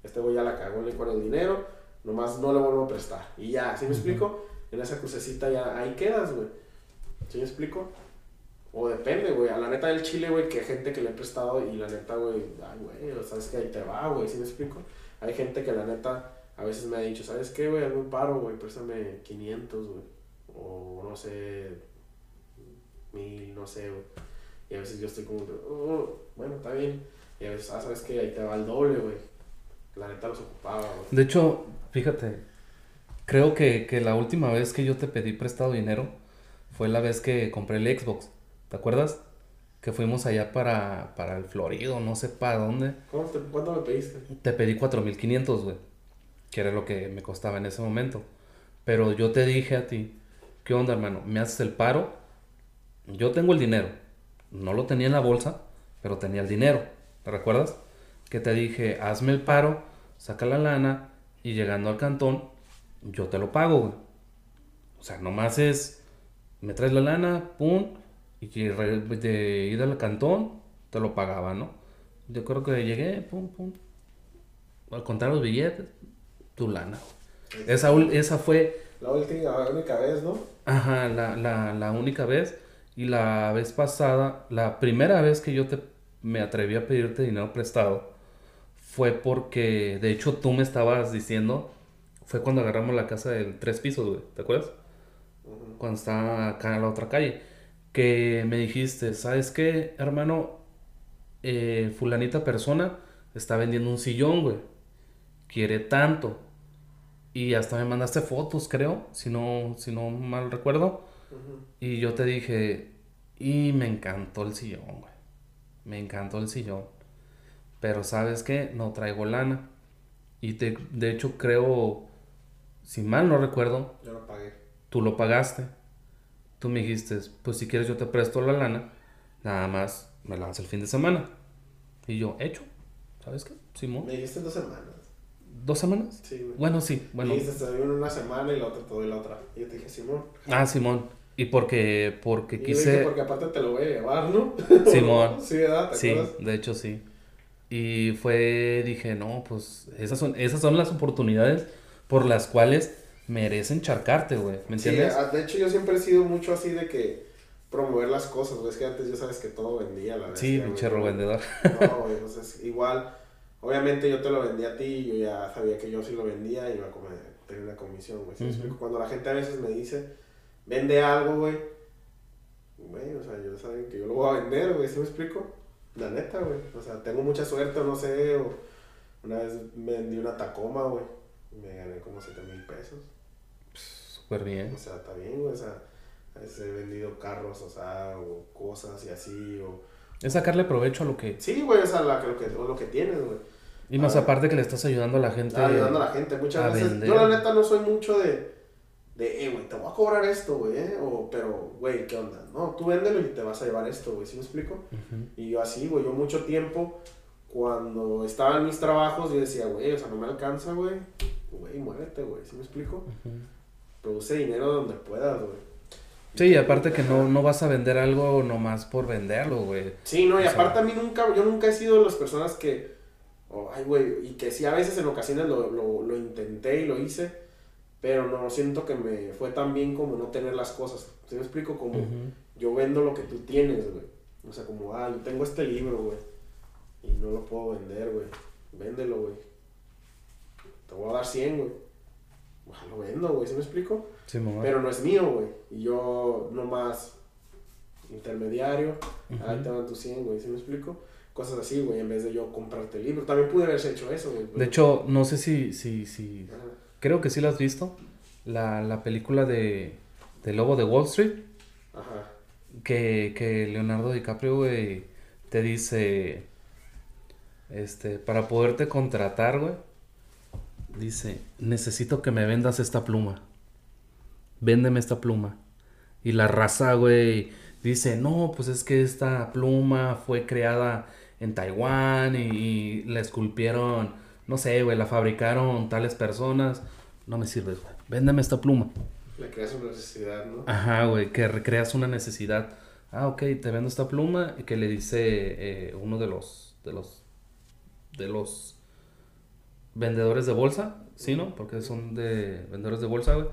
Este güey ya la cagó le con el dinero, nomás no le vuelvo a prestar. Y ya, ¿sí me explico? En esa crucecita ya ahí quedas, güey. ¿Sí me explico? O depende, güey. A la neta del chile, güey, que hay gente que le he prestado y la neta, güey, ay, güey, o sabes que ahí te va, güey, ¿sí me explico? Hay gente que la neta a veces me ha dicho, ¿sabes qué, güey? Hazme un paro, güey, préstame 500, güey. O no sé, mil, no sé, güey. Y a veces yo estoy como, "Oh, bueno, está bien. Y a veces, ah, ¿sabes qué? Ahí te va el doble, güey. La neta los ocupaba, güey. De hecho, fíjate, creo que, que la última vez que yo te pedí prestado dinero fue la vez que compré el Xbox. ¿Te acuerdas? Que fuimos allá para, para el Florido, no sé para dónde. ¿Cómo te, ¿Cuánto me pediste? Te pedí 4500, güey. Que era lo que me costaba en ese momento. Pero yo te dije a ti, ¿qué onda, hermano? ¿Me haces el paro? Yo tengo el dinero. No lo tenía en la bolsa, pero tenía el dinero. ¿Te recuerdas? Que te dije, hazme el paro, saca la lana y llegando al cantón, yo te lo pago, güey. O sea, nomás es, me traes la lana, pum, y re- de ir al cantón, te lo pagaba, ¿no? Yo creo que llegué, pum, pum, al contar los billetes, tu lana. Esa, esa fue, La última, la única vez, ¿no? ajá, la, la, la única vez. Y la vez pasada, la primera vez que yo te, me atreví a pedirte dinero prestado, fue porque, de hecho, tú me estabas diciendo, fue cuando agarramos la casa del tres pisos, güey, ¿te acuerdas? Cuando estaba acá en la otra calle, que me dijiste, ¿sabes qué, hermano? Eh, fulanita persona está vendiendo un sillón, güey. Quiere tanto. Y hasta me mandaste fotos, creo, si no, si no mal recuerdo. Y yo te dije, y me encantó el sillón, güey. Me encantó el sillón. Pero sabes qué, no traigo lana. Y te, de hecho creo, si mal no recuerdo, Yo lo pagué. tú lo pagaste. Tú me dijiste, pues si quieres yo te presto la lana, nada más me la das el fin de semana. Y yo, hecho. ¿Sabes qué? Simón. Me dijiste en dos semanas. ¿Dos semanas? Sí, güey. Bueno, sí, bueno. Me dijiste, te doy una semana y la otra te doy la otra. Y yo te dije, Simón. Ah, Simón. Y porque, porque Y quise... dije, porque aparte te lo voy a llevar, ¿no? Simón. sí, ¿verdad? ¿Te Sí, acuerdas? de hecho sí. Y fue, dije, no, pues esas son, esas son las oportunidades por las cuales merecen charcarte, güey. ¿Me Sí, entiendes? ah, de hecho yo siempre he sido mucho así de que promover las cosas, güey. Es que antes ya sabes que todo vendía, la verdad. Sí, pinche vendedor. No, güey, pues es igual. Obviamente yo te lo vendí a ti y yo ya sabía que yo sí lo vendía y iba a comer, tener una comisión, güey. ¿sí me Ujú. explico? Cuando la gente a veces me dice, vende algo, güey. Güey, o sea, yo saben que yo lo voy a vender, güey, ¿sí me explico? La neta, güey. O sea, tengo mucha suerte, no sé, o una vez vendí una Tacoma, güey. y Me gané como 7 mil pesos. Súper bien. O sea, está bien, güey. O sea, a veces he vendido carros, o sea, o cosas y así, o... Es sacarle provecho a lo que... Sí, güey, o sea, la, lo, que, lo que tienes, güey. Y más Ah. aparte que le estás ayudando a la gente. Ah, ayudando a la gente. Muchas a veces, vender. yo la neta no soy mucho de, de, eh, güey, te voy a cobrar esto, güey, eh, o, pero, güey, ¿qué onda? No, tú véndelo y te vas a llevar esto, güey, ¿sí me explico? Y yo así, güey, yo mucho tiempo, cuando estaba en mis trabajos, yo decía, güey, o sea, no me alcanza, güey, güey, muévete, güey, ¿sí me explico? Produce dinero donde puedas, güey. Sí, y aparte que no, no vas a vender algo nomás por venderlo, güey. Sí, no, y O sea- aparte a mí nunca, yo nunca he sido de las personas que, oh, ay, güey, y que sí a veces en ocasiones lo, lo, lo intenté y lo hice, pero no siento que me fue tan bien como no tener las cosas. ¿Sí me explico? Como yo vendo lo que tú tienes, güey. O sea, como, ah, yo tengo este libro, güey, y no lo puedo vender, güey. Véndelo, güey. Te voy a dar 100, güey. Ah, Lo vendo, güey, ¿sí me explico? Sí, mamá. Pero no es mío, güey. Y yo nomás intermediario, ahí te van tus 100, güey, ¿sí me explico? Cosas así, güey, en vez de yo comprarte el libro. También pude haberse hecho eso, güey. De hecho, no sé si, si, si... Ajá. Creo que sí la has visto. La, la película de, de Lobo de Wall Street. Ajá. que, que Leonardo DiCaprio, güey, te dice, este, para poderte contratar, güey, dice, necesito que me vendas esta pluma. Véndeme esta pluma. Y la raza, güey, dice, no, pues es que esta pluma fue creada en Taiwán y, y la esculpieron, no sé, güey, la fabricaron tales personas. No me sirves, güey. Véndeme esta pluma. Le creas una necesidad, ¿no? Ajá, güey, que recreas una necesidad. Ah, ok, te vendo esta pluma y que le dice eh, uno de los, de los, de los vendedores de bolsa, ¿sí, no? Porque son de vendedores de bolsa, güey.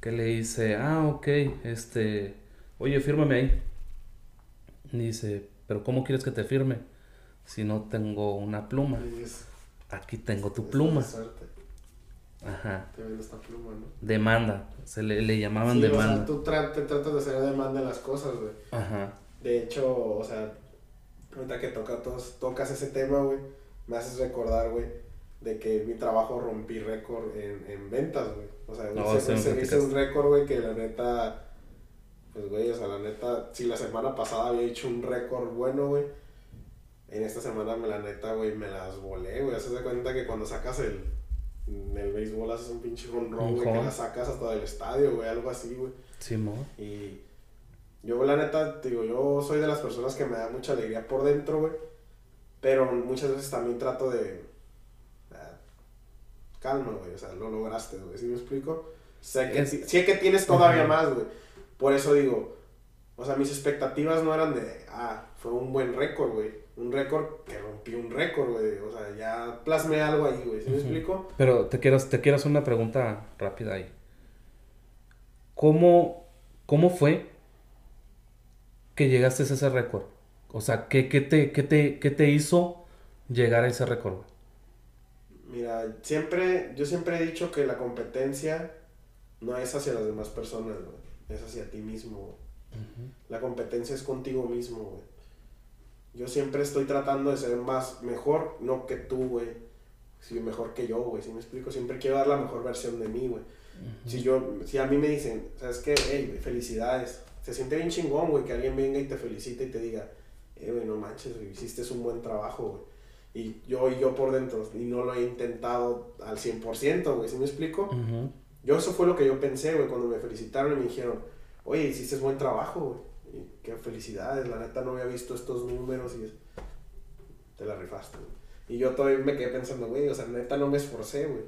Que le dice, ah, ok, este, oye, fírmame ahí. Y dice, pero ¿cómo quieres que te firme? Si no tengo una pluma. Aquí tengo tu "Es pluma. Ajá. Te vendo esta pluma, ¿no? Demanda. Se le, le llamaban Sí, o sea, demanda. tú tra- te tratas de hacer demanda en las cosas, güey. Ajá. De hecho, o sea, ahorita que toca, tos- tocas ese tema, güey, me haces recordar, güey, de que mi trabajo rompí récord en, en ventas, güey. O sea, No, se, sí se me hizo un récord, güey, que la neta, pues, güey, o sea, la neta, si la semana pasada había hecho un récord bueno, güey, en esta semana, me la neta, güey, me las volé, güey. Haces de cuenta que cuando sacas el, el béisbol haces un pinche jonrón, Un güey, que la sacas hasta del estadio, güey, algo así, güey. Simón. Y yo, la neta, digo, yo soy de las personas que me da mucha alegría por dentro, güey. Pero muchas veces también trato de. Calma, güey. O sea, lo lograste, güey. ¿Sí me explico? Sé que, Es- ti- sé que tienes todavía más, güey. Por eso digo, o sea, mis expectativas no eran de, ah, fue un buen récord, güey. Un récord que rompí un récord, güey. O sea, ya plasmé algo ahí, güey. ¿Sí me explico? Pero te quiero, te quiero hacer una pregunta rápida ahí. ¿Cómo, cómo fue que llegaste a ese récord? O sea, ¿qué, qué te, qué, te, qué te hizo llegar a ese récord? Mira, siempre, yo siempre he dicho que la competencia no es hacia las demás personas, güey. Es hacia ti mismo, güey. La competencia es contigo mismo, güey. Yo siempre estoy tratando de ser más, mejor, no que tú, güey. Sí, mejor que yo, güey. Si me explico, siempre quiero dar la mejor versión de mí, güey. Si yo, si a mí me dicen, ¿sabes qué? Hey, felicidades. Se siente bien chingón, güey, que alguien venga y te felicite y te diga, eh, güey, no manches, güey, hiciste un buen trabajo, güey. Y yo, y yo por dentro, y no lo he intentado al 100%, güey, ¿sí me explico? Yo eso fue lo que yo pensé, güey, cuando me felicitaron y me dijeron, oye, hiciste buen trabajo, güey. qué felicidades, la neta no había visto estos números y te la rifaste, güey. Y yo todavía me quedé pensando, güey, o sea, neta no me esforcé, güey.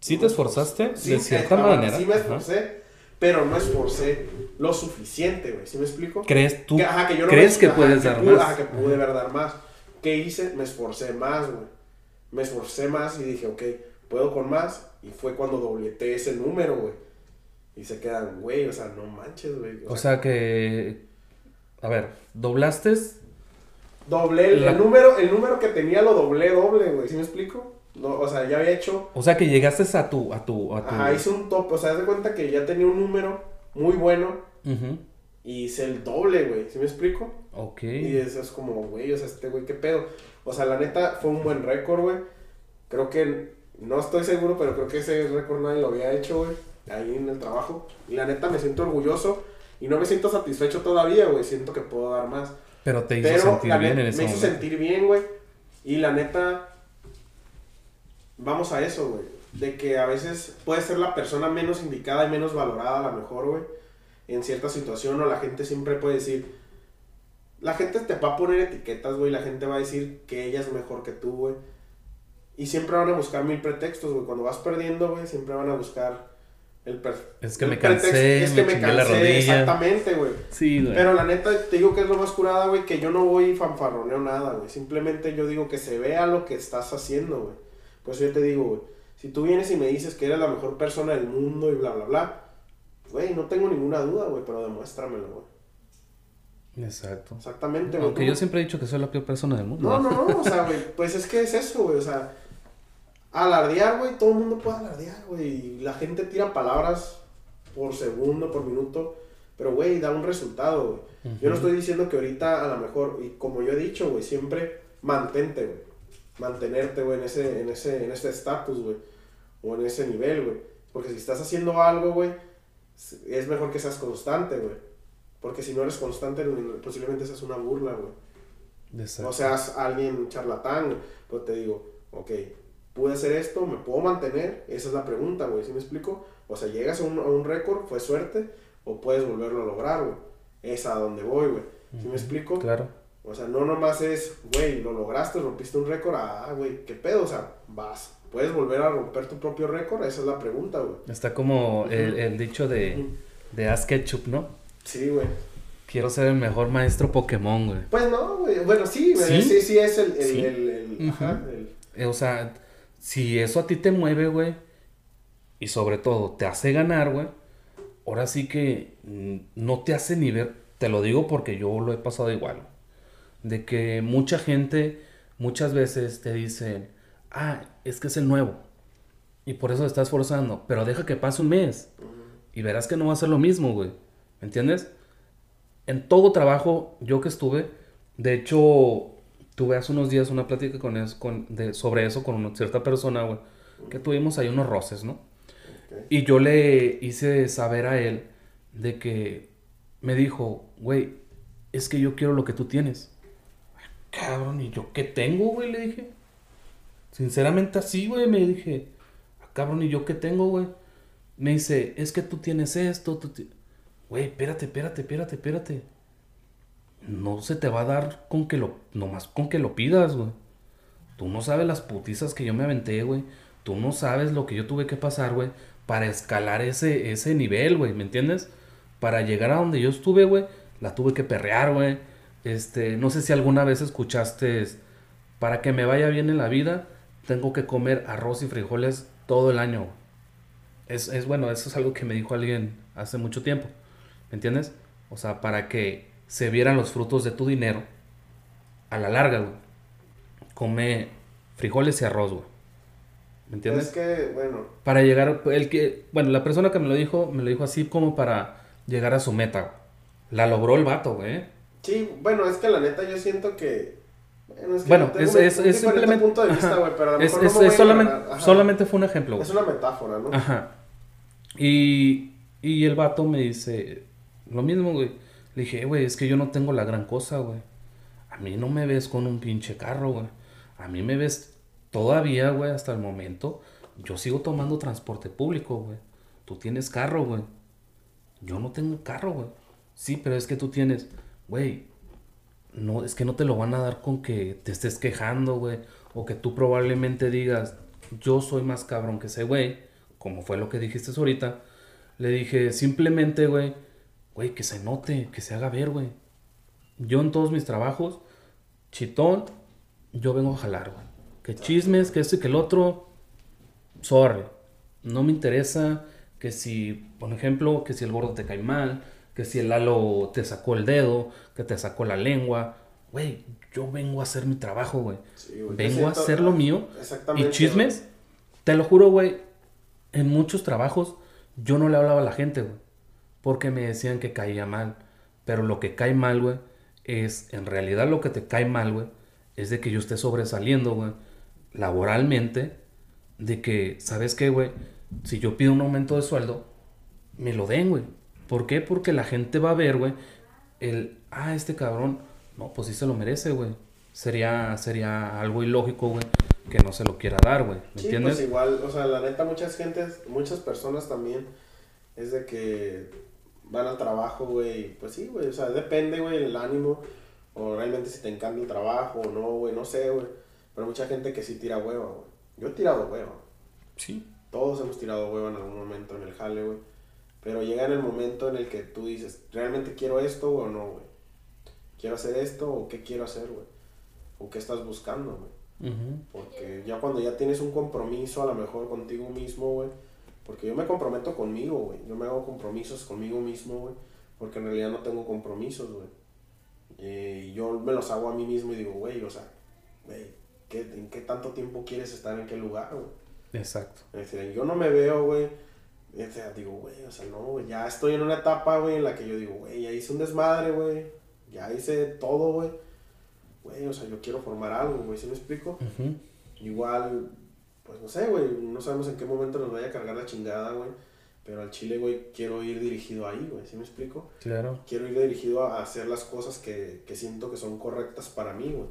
¿Sí te esforzaste? de cierta manera. Sí me esforcé, pero no esforcé lo suficiente, güey. ¿Sí me explico? ¿Crees tú? Que, ajá, que yo no ¿Crees que puedes dar más? Ajá, que pude dar más. ¿Qué hice? Me esforcé más, güey. Me esforcé más y dije, ok, puedo con más. Y fue cuando dobleté ese número, güey. Y se quedan, güey, o sea, no manches, güey. O, sea, que. A ver, ¿doblaste? Doblé el, número, el número que tenía lo doblé doble, güey. ¿Sí me explico? No, o sea, ya había hecho. O sea que llegaste a tu. A tu, a tu... Ajá, hice un top. O sea, haz de cuenta que ya tenía un número muy bueno. Y hice el doble, güey. ¿Sí me explico? Ok. Y eso es como, güey, o sea, este güey, qué pedo. O sea, la neta fue un buen récord, güey. Creo que. No estoy seguro, pero creo que ese récord nadie lo había hecho, güey. Ahí en el trabajo. Y la neta me siento orgulloso. Y no me siento satisfecho todavía, güey. Siento que puedo dar más. Pero te hizo sentir bien en ese Me hizo sentir bien, güey. Y la neta, vamos a eso, güey. De que a veces puede ser la persona menos indicada y menos valorada, a lo mejor, güey. En cierta situación, o la gente siempre puede decir. La gente te va a poner etiquetas, güey. La gente va a decir que ella es mejor que tú, güey. Y siempre van a buscar mil pretextos, güey. Cuando vas perdiendo, güey, siempre van a buscar el Es que me cansé, es que me, cansé, la rodilla. exactamente, güey. Sí, güey. Pero la neta, te digo que es lo más curada, güey, que yo no voy y fanfarroneo nada, güey. Simplemente yo digo que se vea lo que estás haciendo, güey. Pues yo te digo, güey, si tú vienes y me dices que eres la mejor persona del mundo y bla, bla, bla, güey, no tengo ninguna duda, güey, pero demuéstramelo, güey. Exacto. Exactamente, güey. Aunque yo siempre he dicho que soy la peor persona del mundo. No, no, no, o sea, güey, pues es que es eso, güey, o sea, alardear, güey, todo el mundo puede alardear, güey, y la gente tira palabras por segundo, por minuto, pero, güey, da un resultado, güey. Yo no estoy diciendo que ahorita a lo mejor, y como yo he dicho, güey, siempre mantente, güey mantenerte, güey, en ese, en ese, en ese estatus, güey, o en ese nivel, güey. Porque si estás haciendo algo, güey, es mejor que seas constante, güey. Porque si no eres constante, posiblemente seas una burla, güey. O seas alguien charlatán, pues te digo, ok, pude hacer esto, me puedo mantener, esa es la pregunta, güey, ¿sí me explico? O sea, llegas a un, a un récord, fue suerte, o puedes volverlo a lograr, güey. Es a donde voy, güey. ¿Sí me explico? Claro. O sea, no nomás es, güey, lo lograste, rompiste un récord, ah, güey, ¿qué pedo? O sea, vas, ¿puedes volver a romper tu propio récord? Esa es la pregunta, güey. Está como el, dicho de, de Ask Ketchup, ¿no? Sí, güey. Quiero ser el mejor maestro Pokémon, güey. Pues no, güey. Bueno, sí, güey. Sí, sí, es el... el, el, ajá, eh, O sea, si eso a ti te mueve, güey, y sobre todo te hace ganar, güey, ahora sí que mm, no te hace ni ver... Te lo digo porque yo lo he pasado igual de que mucha gente muchas veces te dicen, ah, es que es el nuevo. Y por eso te estás forzando. Pero deja que pase un mes. Y verás que no va a ser lo mismo, güey. ¿Me entiendes? En todo trabajo, yo que estuve, de hecho, tuve hace unos días una plática con, con de, sobre eso con una cierta persona, güey. Que tuvimos ahí unos roces, ¿no? Y yo le hice saber a él de que me dijo, güey, es que yo quiero lo que tú tienes. Cabrón, ¿y yo qué tengo, güey? Le dije. Sinceramente así, güey, me dije. Ah, cabrón, ¿y yo qué tengo, güey? Me dice, es que tú tienes esto, tú Güey, espérate, espérate, espérate, espérate. No se te va a dar con que lo... Nomás con que lo pidas, güey. Tú no sabes las putizas que yo me aventé, güey. Tú no sabes lo que yo tuve que pasar, güey. Para escalar ese, ese nivel, güey. ¿Me entiendes? Para llegar a donde yo estuve, güey. La tuve que perrear, güey este, no sé si alguna vez escuchaste, para que me vaya bien en la vida, tengo que comer arroz y frijoles todo el año. Es, es bueno, eso es algo que me dijo alguien hace mucho tiempo. ¿Me entiendes? O sea, para que se vieran los frutos de tu dinero, a la larga, come frijoles y arroz, güey. ¿Me entiendes? Es que, bueno, Para llegar, el que, bueno, la persona que me lo dijo, me lo dijo así como para llegar a su meta. güey. La logró el vato, güey. sí, bueno, es que la neta yo siento que... Bueno, es, que Bueno, tengo es- un- es- un es diferente simplemente- punto de vista, ajá. güey, pero a lo Es, mejor es- no me es voy a solamente, solamente fue un ejemplo. Es una metáfora, ¿no? Ajá. Y, y el vato me dice lo mismo, güey. Le dije, "Eh, güey, es que yo no tengo la gran cosa, güey. A mí no me ves con un pinche carro, güey. A mí me ves todavía, güey, hasta el momento. Yo sigo tomando transporte público, güey. Tú tienes carro, güey. Yo no tengo carro, güey. Sí, pero es que tú tienes, güey. No, es que no te lo van a dar con que te estés quejando, güey. O que tú probablemente digas, yo soy más cabrón que ese güey. Como fue lo que dijiste ahorita. Le dije, simplemente, güey. Güey, que se note, que se haga ver, güey. Yo en todos mis trabajos, chitón, yo vengo a jalar, güey. Que chismes, que esto y que el otro, sorry. No me interesa que si, por ejemplo, que si el gordo te cae mal, que si el Lalo te sacó el dedo, que te sacó la lengua. Güey, yo vengo a hacer mi trabajo, güey. Sí, vengo a hacer lo mío. Exactamente. Y chismes, te lo juro, güey, en muchos trabajos yo no le hablaba a la gente, güey. Porque me decían que caía mal. Pero lo que cae mal, güey, es, en realidad lo que te cae mal, güey, es de que yo esté sobresaliendo, güey, laboralmente, de que, ¿sabes qué, güey? Si yo pido un aumento de sueldo, me lo den, güey. ¿Por qué? Porque la gente va a ver, güey, el, ah, este cabrón, no, pues sí se lo merece, güey. Sería, sería algo ilógico, güey, que no se lo quiera dar, güey. ¿Me Sí, entiendes? pues igual, o sea, la neta, muchas gentes, muchas personas también, es de que van al trabajo, güey, pues sí, güey, o sea, depende, güey, el ánimo, o realmente si te encanta el trabajo o no, güey, no sé, güey, pero mucha gente que sí tira hueva, güey. Yo he tirado hueva, Sí. todos hemos tirado hueva en algún momento en el jale, güey, pero llega en el momento en el que tú dices, ¿realmente quiero esto o no, güey? ¿Quiero hacer esto o qué quiero hacer, güey? ¿O qué estás buscando, güey? Porque ya cuando ya tienes un compromiso a lo mejor contigo mismo, güey. Porque yo me comprometo conmigo, güey. Yo me hago compromisos conmigo mismo, güey. Porque en realidad no tengo compromisos, güey. Eh, yo me los hago a mí mismo y digo, güey, o sea, güey, ¿qué- ¿en qué tanto tiempo quieres estar en qué lugar, güey? Exacto. Es decir, yo no me veo, güey. O sea, digo, güey, o sea, no, güey. Ya estoy en una etapa, güey, en la que yo digo, güey, ya hice un desmadre, güey. Ya hice todo, güey. Güey, o sea, yo quiero formar algo, güey. ¿Sí me explico? Igual, pues no sé, güey, no sabemos en qué momento nos vaya a cargar la chingada, güey. Pero al chile, güey, quiero ir dirigido ahí, güey, ¿sí me explico? Claro. Quiero ir dirigido a hacer las cosas que, que siento que son correctas para mí, güey.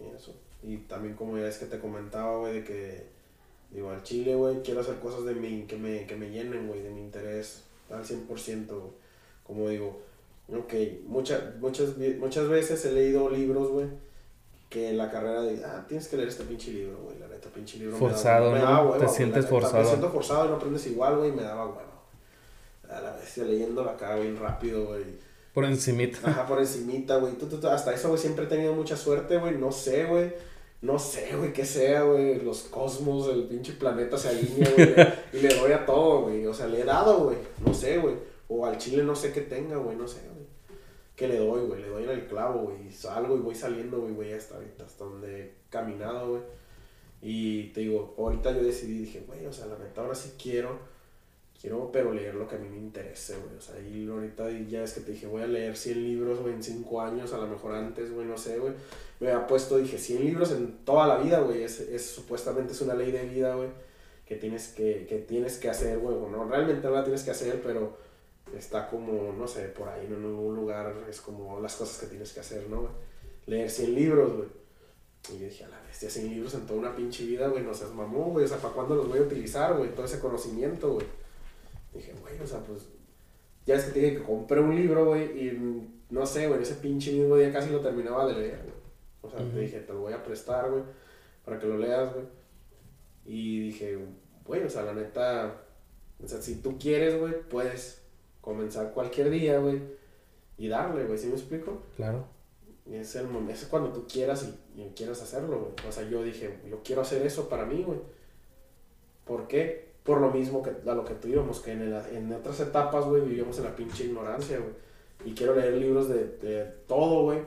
Y eso. Y también como ya es que te comentaba, güey, de que, digo, al chile, güey, quiero hacer cosas de mí que me, que me llenen, güey, de mi interés al 100%, güey. Como digo, ok, muchas muchas, muchas veces he leído libros, güey, que en la carrera de, ah, tienes que leer este pinche libro, güey, la neta, pinche libro. me Forzado, me ¿no? daba hueva, Te güey, sientes neta, forzado. Me siento forzado y no aprendes igual, güey, me daba hueva. A la bestia leyéndola acá, bien rápido, güey. Por encimita. Ajá, por encimita, güey. Hasta eso, güey, siempre he tenido mucha suerte, güey. No sé, güey. No sé, güey, qué sea, güey. Los cosmos, el pinche planeta se alinea, güey. y le doy a todo, güey. O sea, le he dado, güey. No sé, güey. O al chile no sé qué tenga, güey. No sé, güey. ¿Qué le doy, güey? Le doy en el clavo, güey. Salgo y voy saliendo, güey, güey, hasta ahorita, hasta donde he caminado, güey. Y te digo, ahorita yo decidí, dije, güey, o sea, la neta, ahora sí quiero pero leer lo que a mí me interese, güey. O sea, y ahorita ya es que te dije, voy a leer 100 libros, güey, en 5 años, a lo mejor antes, güey, no sé, güey. Me había puesto, dije, 100 libros en toda la vida, güey. Es, es, supuestamente es una ley de vida, güey, que tienes que, que tienes que hacer, güey. Bueno, realmente no la tienes que hacer, pero está como, no sé, por ahí, ¿no? en algún lugar, es como las cosas que tienes que hacer, ¿no, güey? Leer 100 libros, güey. Y yo dije, a la bestia, 100 libros en toda una pinche vida, güey, no seas mamón, güey. O sea, ¿para cuándo los voy a utilizar, güey? Todo ese conocimiento, güey. Dije, güey, o sea, pues. Ya es que te dije que compré un libro, güey, y no sé, güey, ese pinche mismo día casi lo terminaba de leer, güey. O sea, te dije, te lo voy a prestar, güey, para que lo leas, güey. Y dije, güey, o sea, la neta. O sea, si tú quieres, güey, puedes comenzar cualquier día, güey, y darle, güey, ¿sí me explico? Claro. Y es el momento, es cuando tú quieras y, y quieras hacerlo, güey. O sea, yo dije, yo quiero hacer eso para mí, güey. ¿Por qué? Por lo mismo que a lo que tú íbamos, que en, el- en otras etapas, güey, vivíamos en la pinche ignorancia, güey. Y quiero leer libros de, de todo, güey.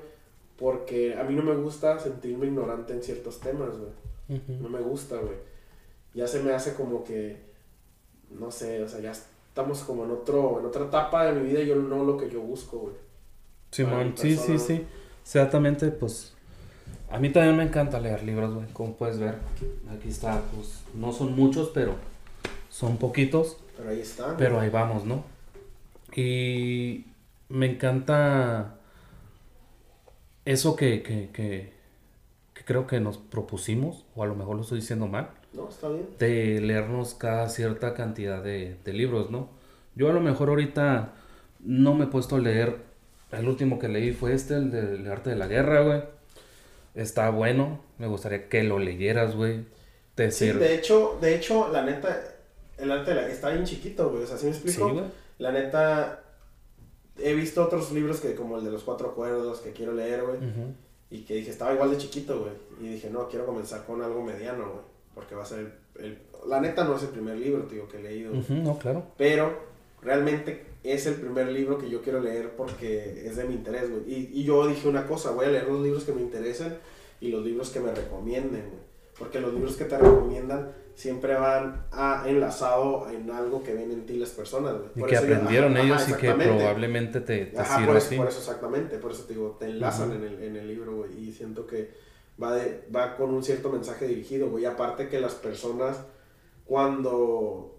Porque a mí no me gusta sentirme ignorante en ciertos temas, güey. No me gusta, güey. Ya se me hace como que, no sé, o sea, ya estamos como en otro, en otra etapa de mi vida y yo no lo que yo busco, güey. Simón, sí, sí, persona. sí. Exactamente, pues. A mí también me encanta leer libros, güey. Como puedes ver, aquí está, pues. No son muchos, pero son poquitos. Pero ahí está. Pero ahí vamos, ¿no? Y me encanta eso que, que, que, que creo que nos propusimos, o a lo mejor lo estoy diciendo mal, No, está bien. de leernos cada cierta cantidad de, de libros, ¿no? Yo a lo mejor ahorita no me he puesto a leer, el último que leí fue este, el del arte de la guerra, güey. Está bueno, me gustaría que lo leyeras, güey. Te Sí, sirve. de hecho, de hecho, la neta, el arte de la- está bien chiquito, güey. O sea, ¿sí me Sí, explico? güey. La neta, he visto otros libros que como el de los cuatro acuerdos que quiero leer, güey. Y que dije, estaba igual de chiquito, güey. Y dije, no, quiero comenzar con algo mediano, güey. Porque va a ser el, el- La neta no es el primer libro, digo, que he leído. no, claro. Pero realmente es el primer libro que yo quiero leer porque es de mi interés, güey. Y, y yo dije una cosa, voy a leer los libros que me interesen y los libros que me recomienden, güey. Porque los libros que te recomiendan siempre van a, enlazado en algo que ven en ti las personas, güey. Y Por que eso yo- aprendieron ajá, ellos ajá, y que probablemente te, te Ajá, sirva por eso, así. por eso exactamente, por eso te digo, te enlazan en, el, en el libro, güey, y siento que va, de, va con un cierto mensaje dirigido, güey, aparte que las personas cuando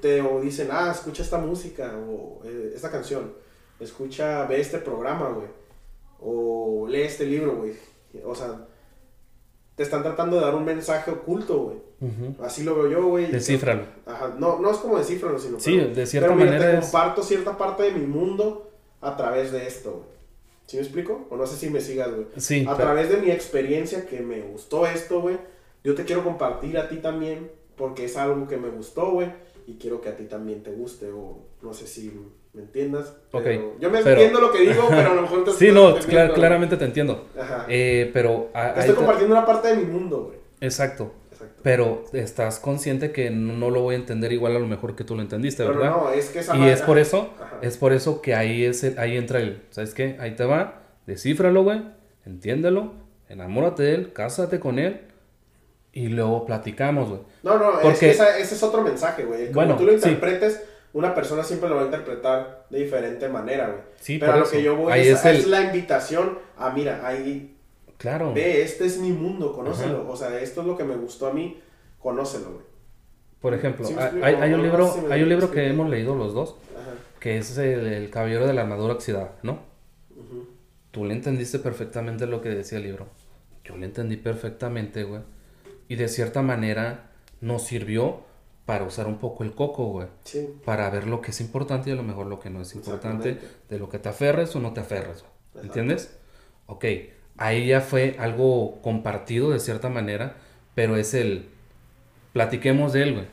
te o dicen, ah, escucha esta música o eh, esta canción, escucha, ve este programa, güey, o lee este libro, güey, o sea, te están tratando de dar un mensaje oculto, güey, así lo veo yo, güey. Descífralo. Ajá, no, no es como descifrarlo, sino Sí, pero- de cierta pero mira, manera te es- comparto cierta parte de mi mundo a través de esto, güey. ¿Sí me explico? O no sé si me sigas, güey. Sí, A pero- través de mi experiencia que me gustó esto, güey, yo te quiero compartir a ti también porque es algo que me gustó, güey, y quiero que a ti también te guste o no sé si me entiendas. Ok, pero yo me pero- entiendo lo que digo, pero a lo mejor te sí, no, clar- claramente te entiendo. Ajá. Eh, pero... a- estoy te- compartiendo una parte de mi mundo, güey. Exacto. Exacto. Pero estás consciente que no lo voy a entender igual a lo mejor que tú lo entendiste, Pero ¿verdad? no, es que esa y es por eso, Ajá. es por eso que ahí es el- ahí entra el, ¿sabes qué? Ahí te va, descífralo, güey, entiéndelo, enamórate de él, cásate con él y luego platicamos, güey. No, no, es Porque- que esa- ese es otro mensaje, güey. Como Bueno, tú lo sí. Una persona siempre lo va a interpretar de diferente manera, güey. Sí, Pero a lo que yo voy es, la invitación a, mira, ahí, Claro. ve, este es mi mundo, conócelo. O sea, esto es lo que me gustó a mí, conócelo, güey. Por ejemplo, Sí hay, un libro, hay un libro que hemos leído los dos, Ajá. que es el, el Caballero de la Armadura Oxidada, ¿no? Tú le entendiste perfectamente lo que decía el libro. Yo le entendí perfectamente, güey. Y de cierta manera nos sirvió para usar un poco el coco, güey. Sí. Para ver lo que es importante y a lo mejor lo que no es importante. De lo que te aferres o no te aferres, güey. ¿Entiendes? Ok. Ahí ya fue algo compartido de cierta manera, pero es el... Platiquemos de él, güey.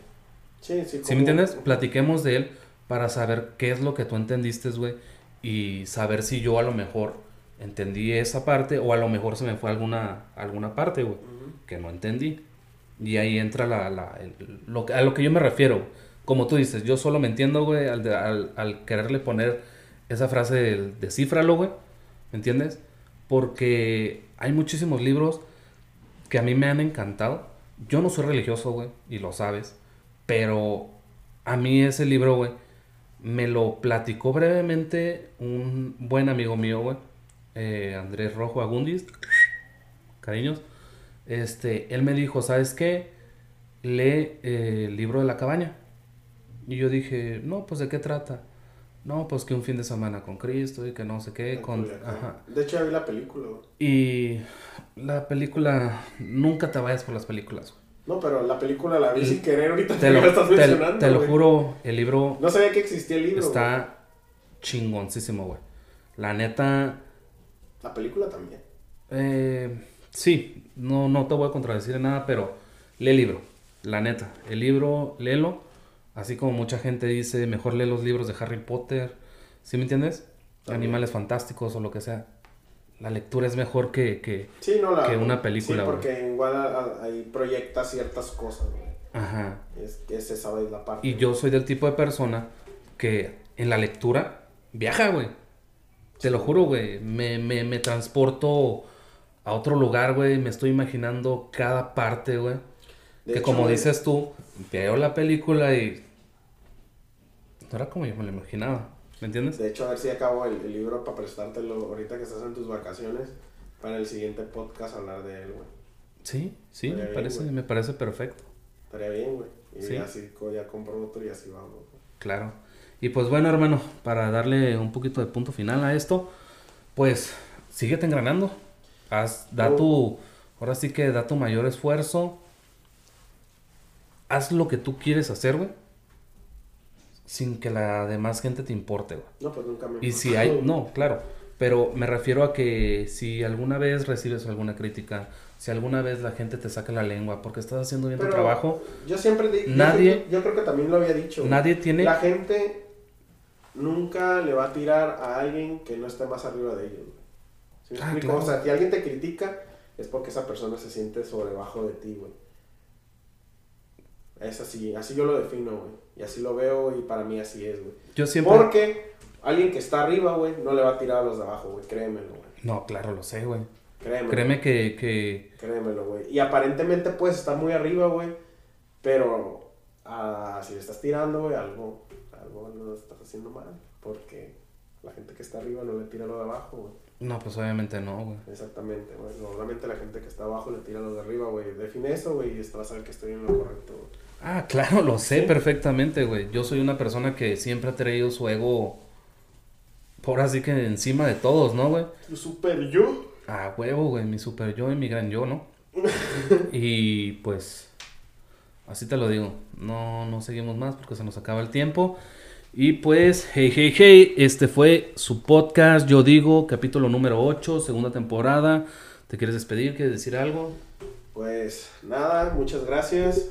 Sí, sí. ¿Sí como- me entiendes? Platiquemos de él para saber qué es lo que tú entendiste, güey. Y saber si yo a lo mejor entendí esa parte o a lo mejor se me fue alguna, alguna parte, güey, que no entendí. Y ahí entra la, la- lo, a lo que yo me refiero. Como tú dices, yo solo me entiendo, güey, al, al, al quererle poner esa frase del descífralo, güey. ¿Me entiendes? Porque hay muchísimos libros que a mí me han encantado. Yo no soy religioso, güey, y lo sabes. Pero a mí ese libro, güey, me lo platicó brevemente un buen amigo mío, güey. eh, Andrés Rojo Agundis. Cariños. Este, él me dijo, ¿sabes qué? Lee eh, el libro de la cabaña. Y yo dije, no, pues ¿de qué trata? No, pues que un fin de semana con Cristo y que no sé qué. Con... Ajá. De hecho, ya vi la película. Y la película, nunca te vayas por las películas. güey. No, pero la película la vi El- sin querer, ahorita Te lo, estás mencionando, te lo juro, el libro No sabía que existía el libro, está chingoncísimo, güey. La neta, La película también. eh, sí, no, no te voy a contradecir en nada, pero lee el libro, la neta. El libro, léelo. Así como mucha gente dice, mejor lee los libros de Harry Potter. ¿Sí me entiendes? También. Animales fantásticos o lo que sea. La lectura es mejor que, que... Sí, no la... Que una película, Sí, porque igual a- a- ahí proyecta ciertas cosas, güey. Ajá. Es que se sabe la parte. Y yo soy del tipo de persona que en la lectura viaja, güey. Te lo juro, güey. Me, me, me transporto a otro lugar, güey. Me estoy imaginando cada parte, güey. Que hecho, como güey, dices tú, veo la película y... No era como yo me lo imaginaba. ¿Me entiendes? De hecho, a ver si acabo el, el libro para prestártelo ahorita que estás en tus vacaciones. Para el siguiente podcast hablar de él, güey. Sí, sí, me bien, parece, güey. me parece perfecto. Estaría bien, güey. Y Sí. así ya compro otro y así vamos. güey. Claro. Y pues bueno, hermano, para darle un poquito de punto final a esto, pues síguete engranando. Haz, da Oh. tu, ahora sí que da tu mayor esfuerzo. Haz lo que tú quieres hacer, güey. Sin que la demás gente te importe, güey. No, pues nunca me Y si hay, no, claro, pero me refiero a que si alguna vez recibes alguna crítica, si alguna vez la gente te saca la lengua porque estás haciendo bien tu trabajo, Yo siempre di- yo Nadie- creo que- Yo, creo que también lo había dicho. nadie tiene... La gente nunca le va a tirar a alguien que no esté más arriba de ellos. ¿Sí Ah, claro. O sea, si alguien te critica, es porque esa persona se siente sobre bajo de ti, güey. Es así, así yo lo defino, güey. Y así lo veo y para mí así es, güey. Yo siempre... Porque alguien que está arriba, güey, no le va a tirar a los de abajo, güey. Créemelo, güey. No, claro, lo sé, güey. Créemelo. Créeme que, que... Créemelo, güey. Y aparentemente puedes estar muy arriba, güey. Pero ah, si le estás tirando, güey, algo, algo lo estás haciendo mal. Porque la gente que está arriba no le tira lo de abajo, güey. No, pues obviamente no, güey. Exactamente, güey. Normalmente la gente que está abajo le tira a lo de arriba, güey. Define eso, güey, y vas a saber que estoy en lo correcto, güey. Ah, claro, lo sé Sí. perfectamente, güey. Yo soy una persona que siempre ha traído su ego por así que encima de todos, ¿no, güey? Tu super yo. A huevo, güey, mi super yo y mi gran yo, ¿no? y pues, así te lo digo, no, no seguimos más porque se nos acaba el tiempo. Y pues, hey, hey, hey, este fue su podcast, yo digo, capítulo número 8, segunda temporada. ¿Te quieres despedir? ¿Quieres decir algo? Pues nada, muchas gracias.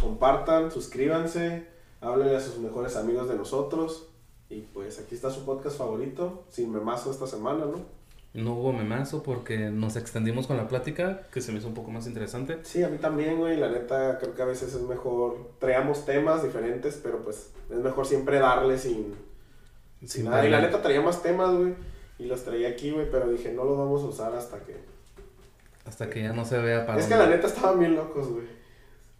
Compartan, suscríbanse, háblenle a sus mejores amigos de nosotros. Y pues aquí está su podcast favorito, sin memazo esta semana, ¿no? No hubo memazo porque nos extendimos con la plática, que se me hizo un poco más interesante. Sí, a mí también, güey. La neta, creo que a veces es mejor. Traíamos temas diferentes, pero pues es mejor siempre darle sin, sin nada. Y la neta traía más temas, güey. Y los traía aquí, güey, pero dije, no los vamos a usar hasta que. Hasta que ya no se vea para Es que la neta estaban bien locos, güey.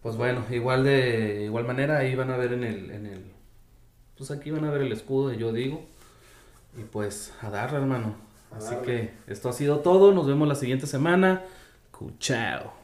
Pues bueno, igual de igual manera ahí van a ver en el en el pues aquí van a ver el escudo yo digo y pues a darle, hermano. Así que esto ha sido todo, nos vemos la siguiente semana. Cuchao.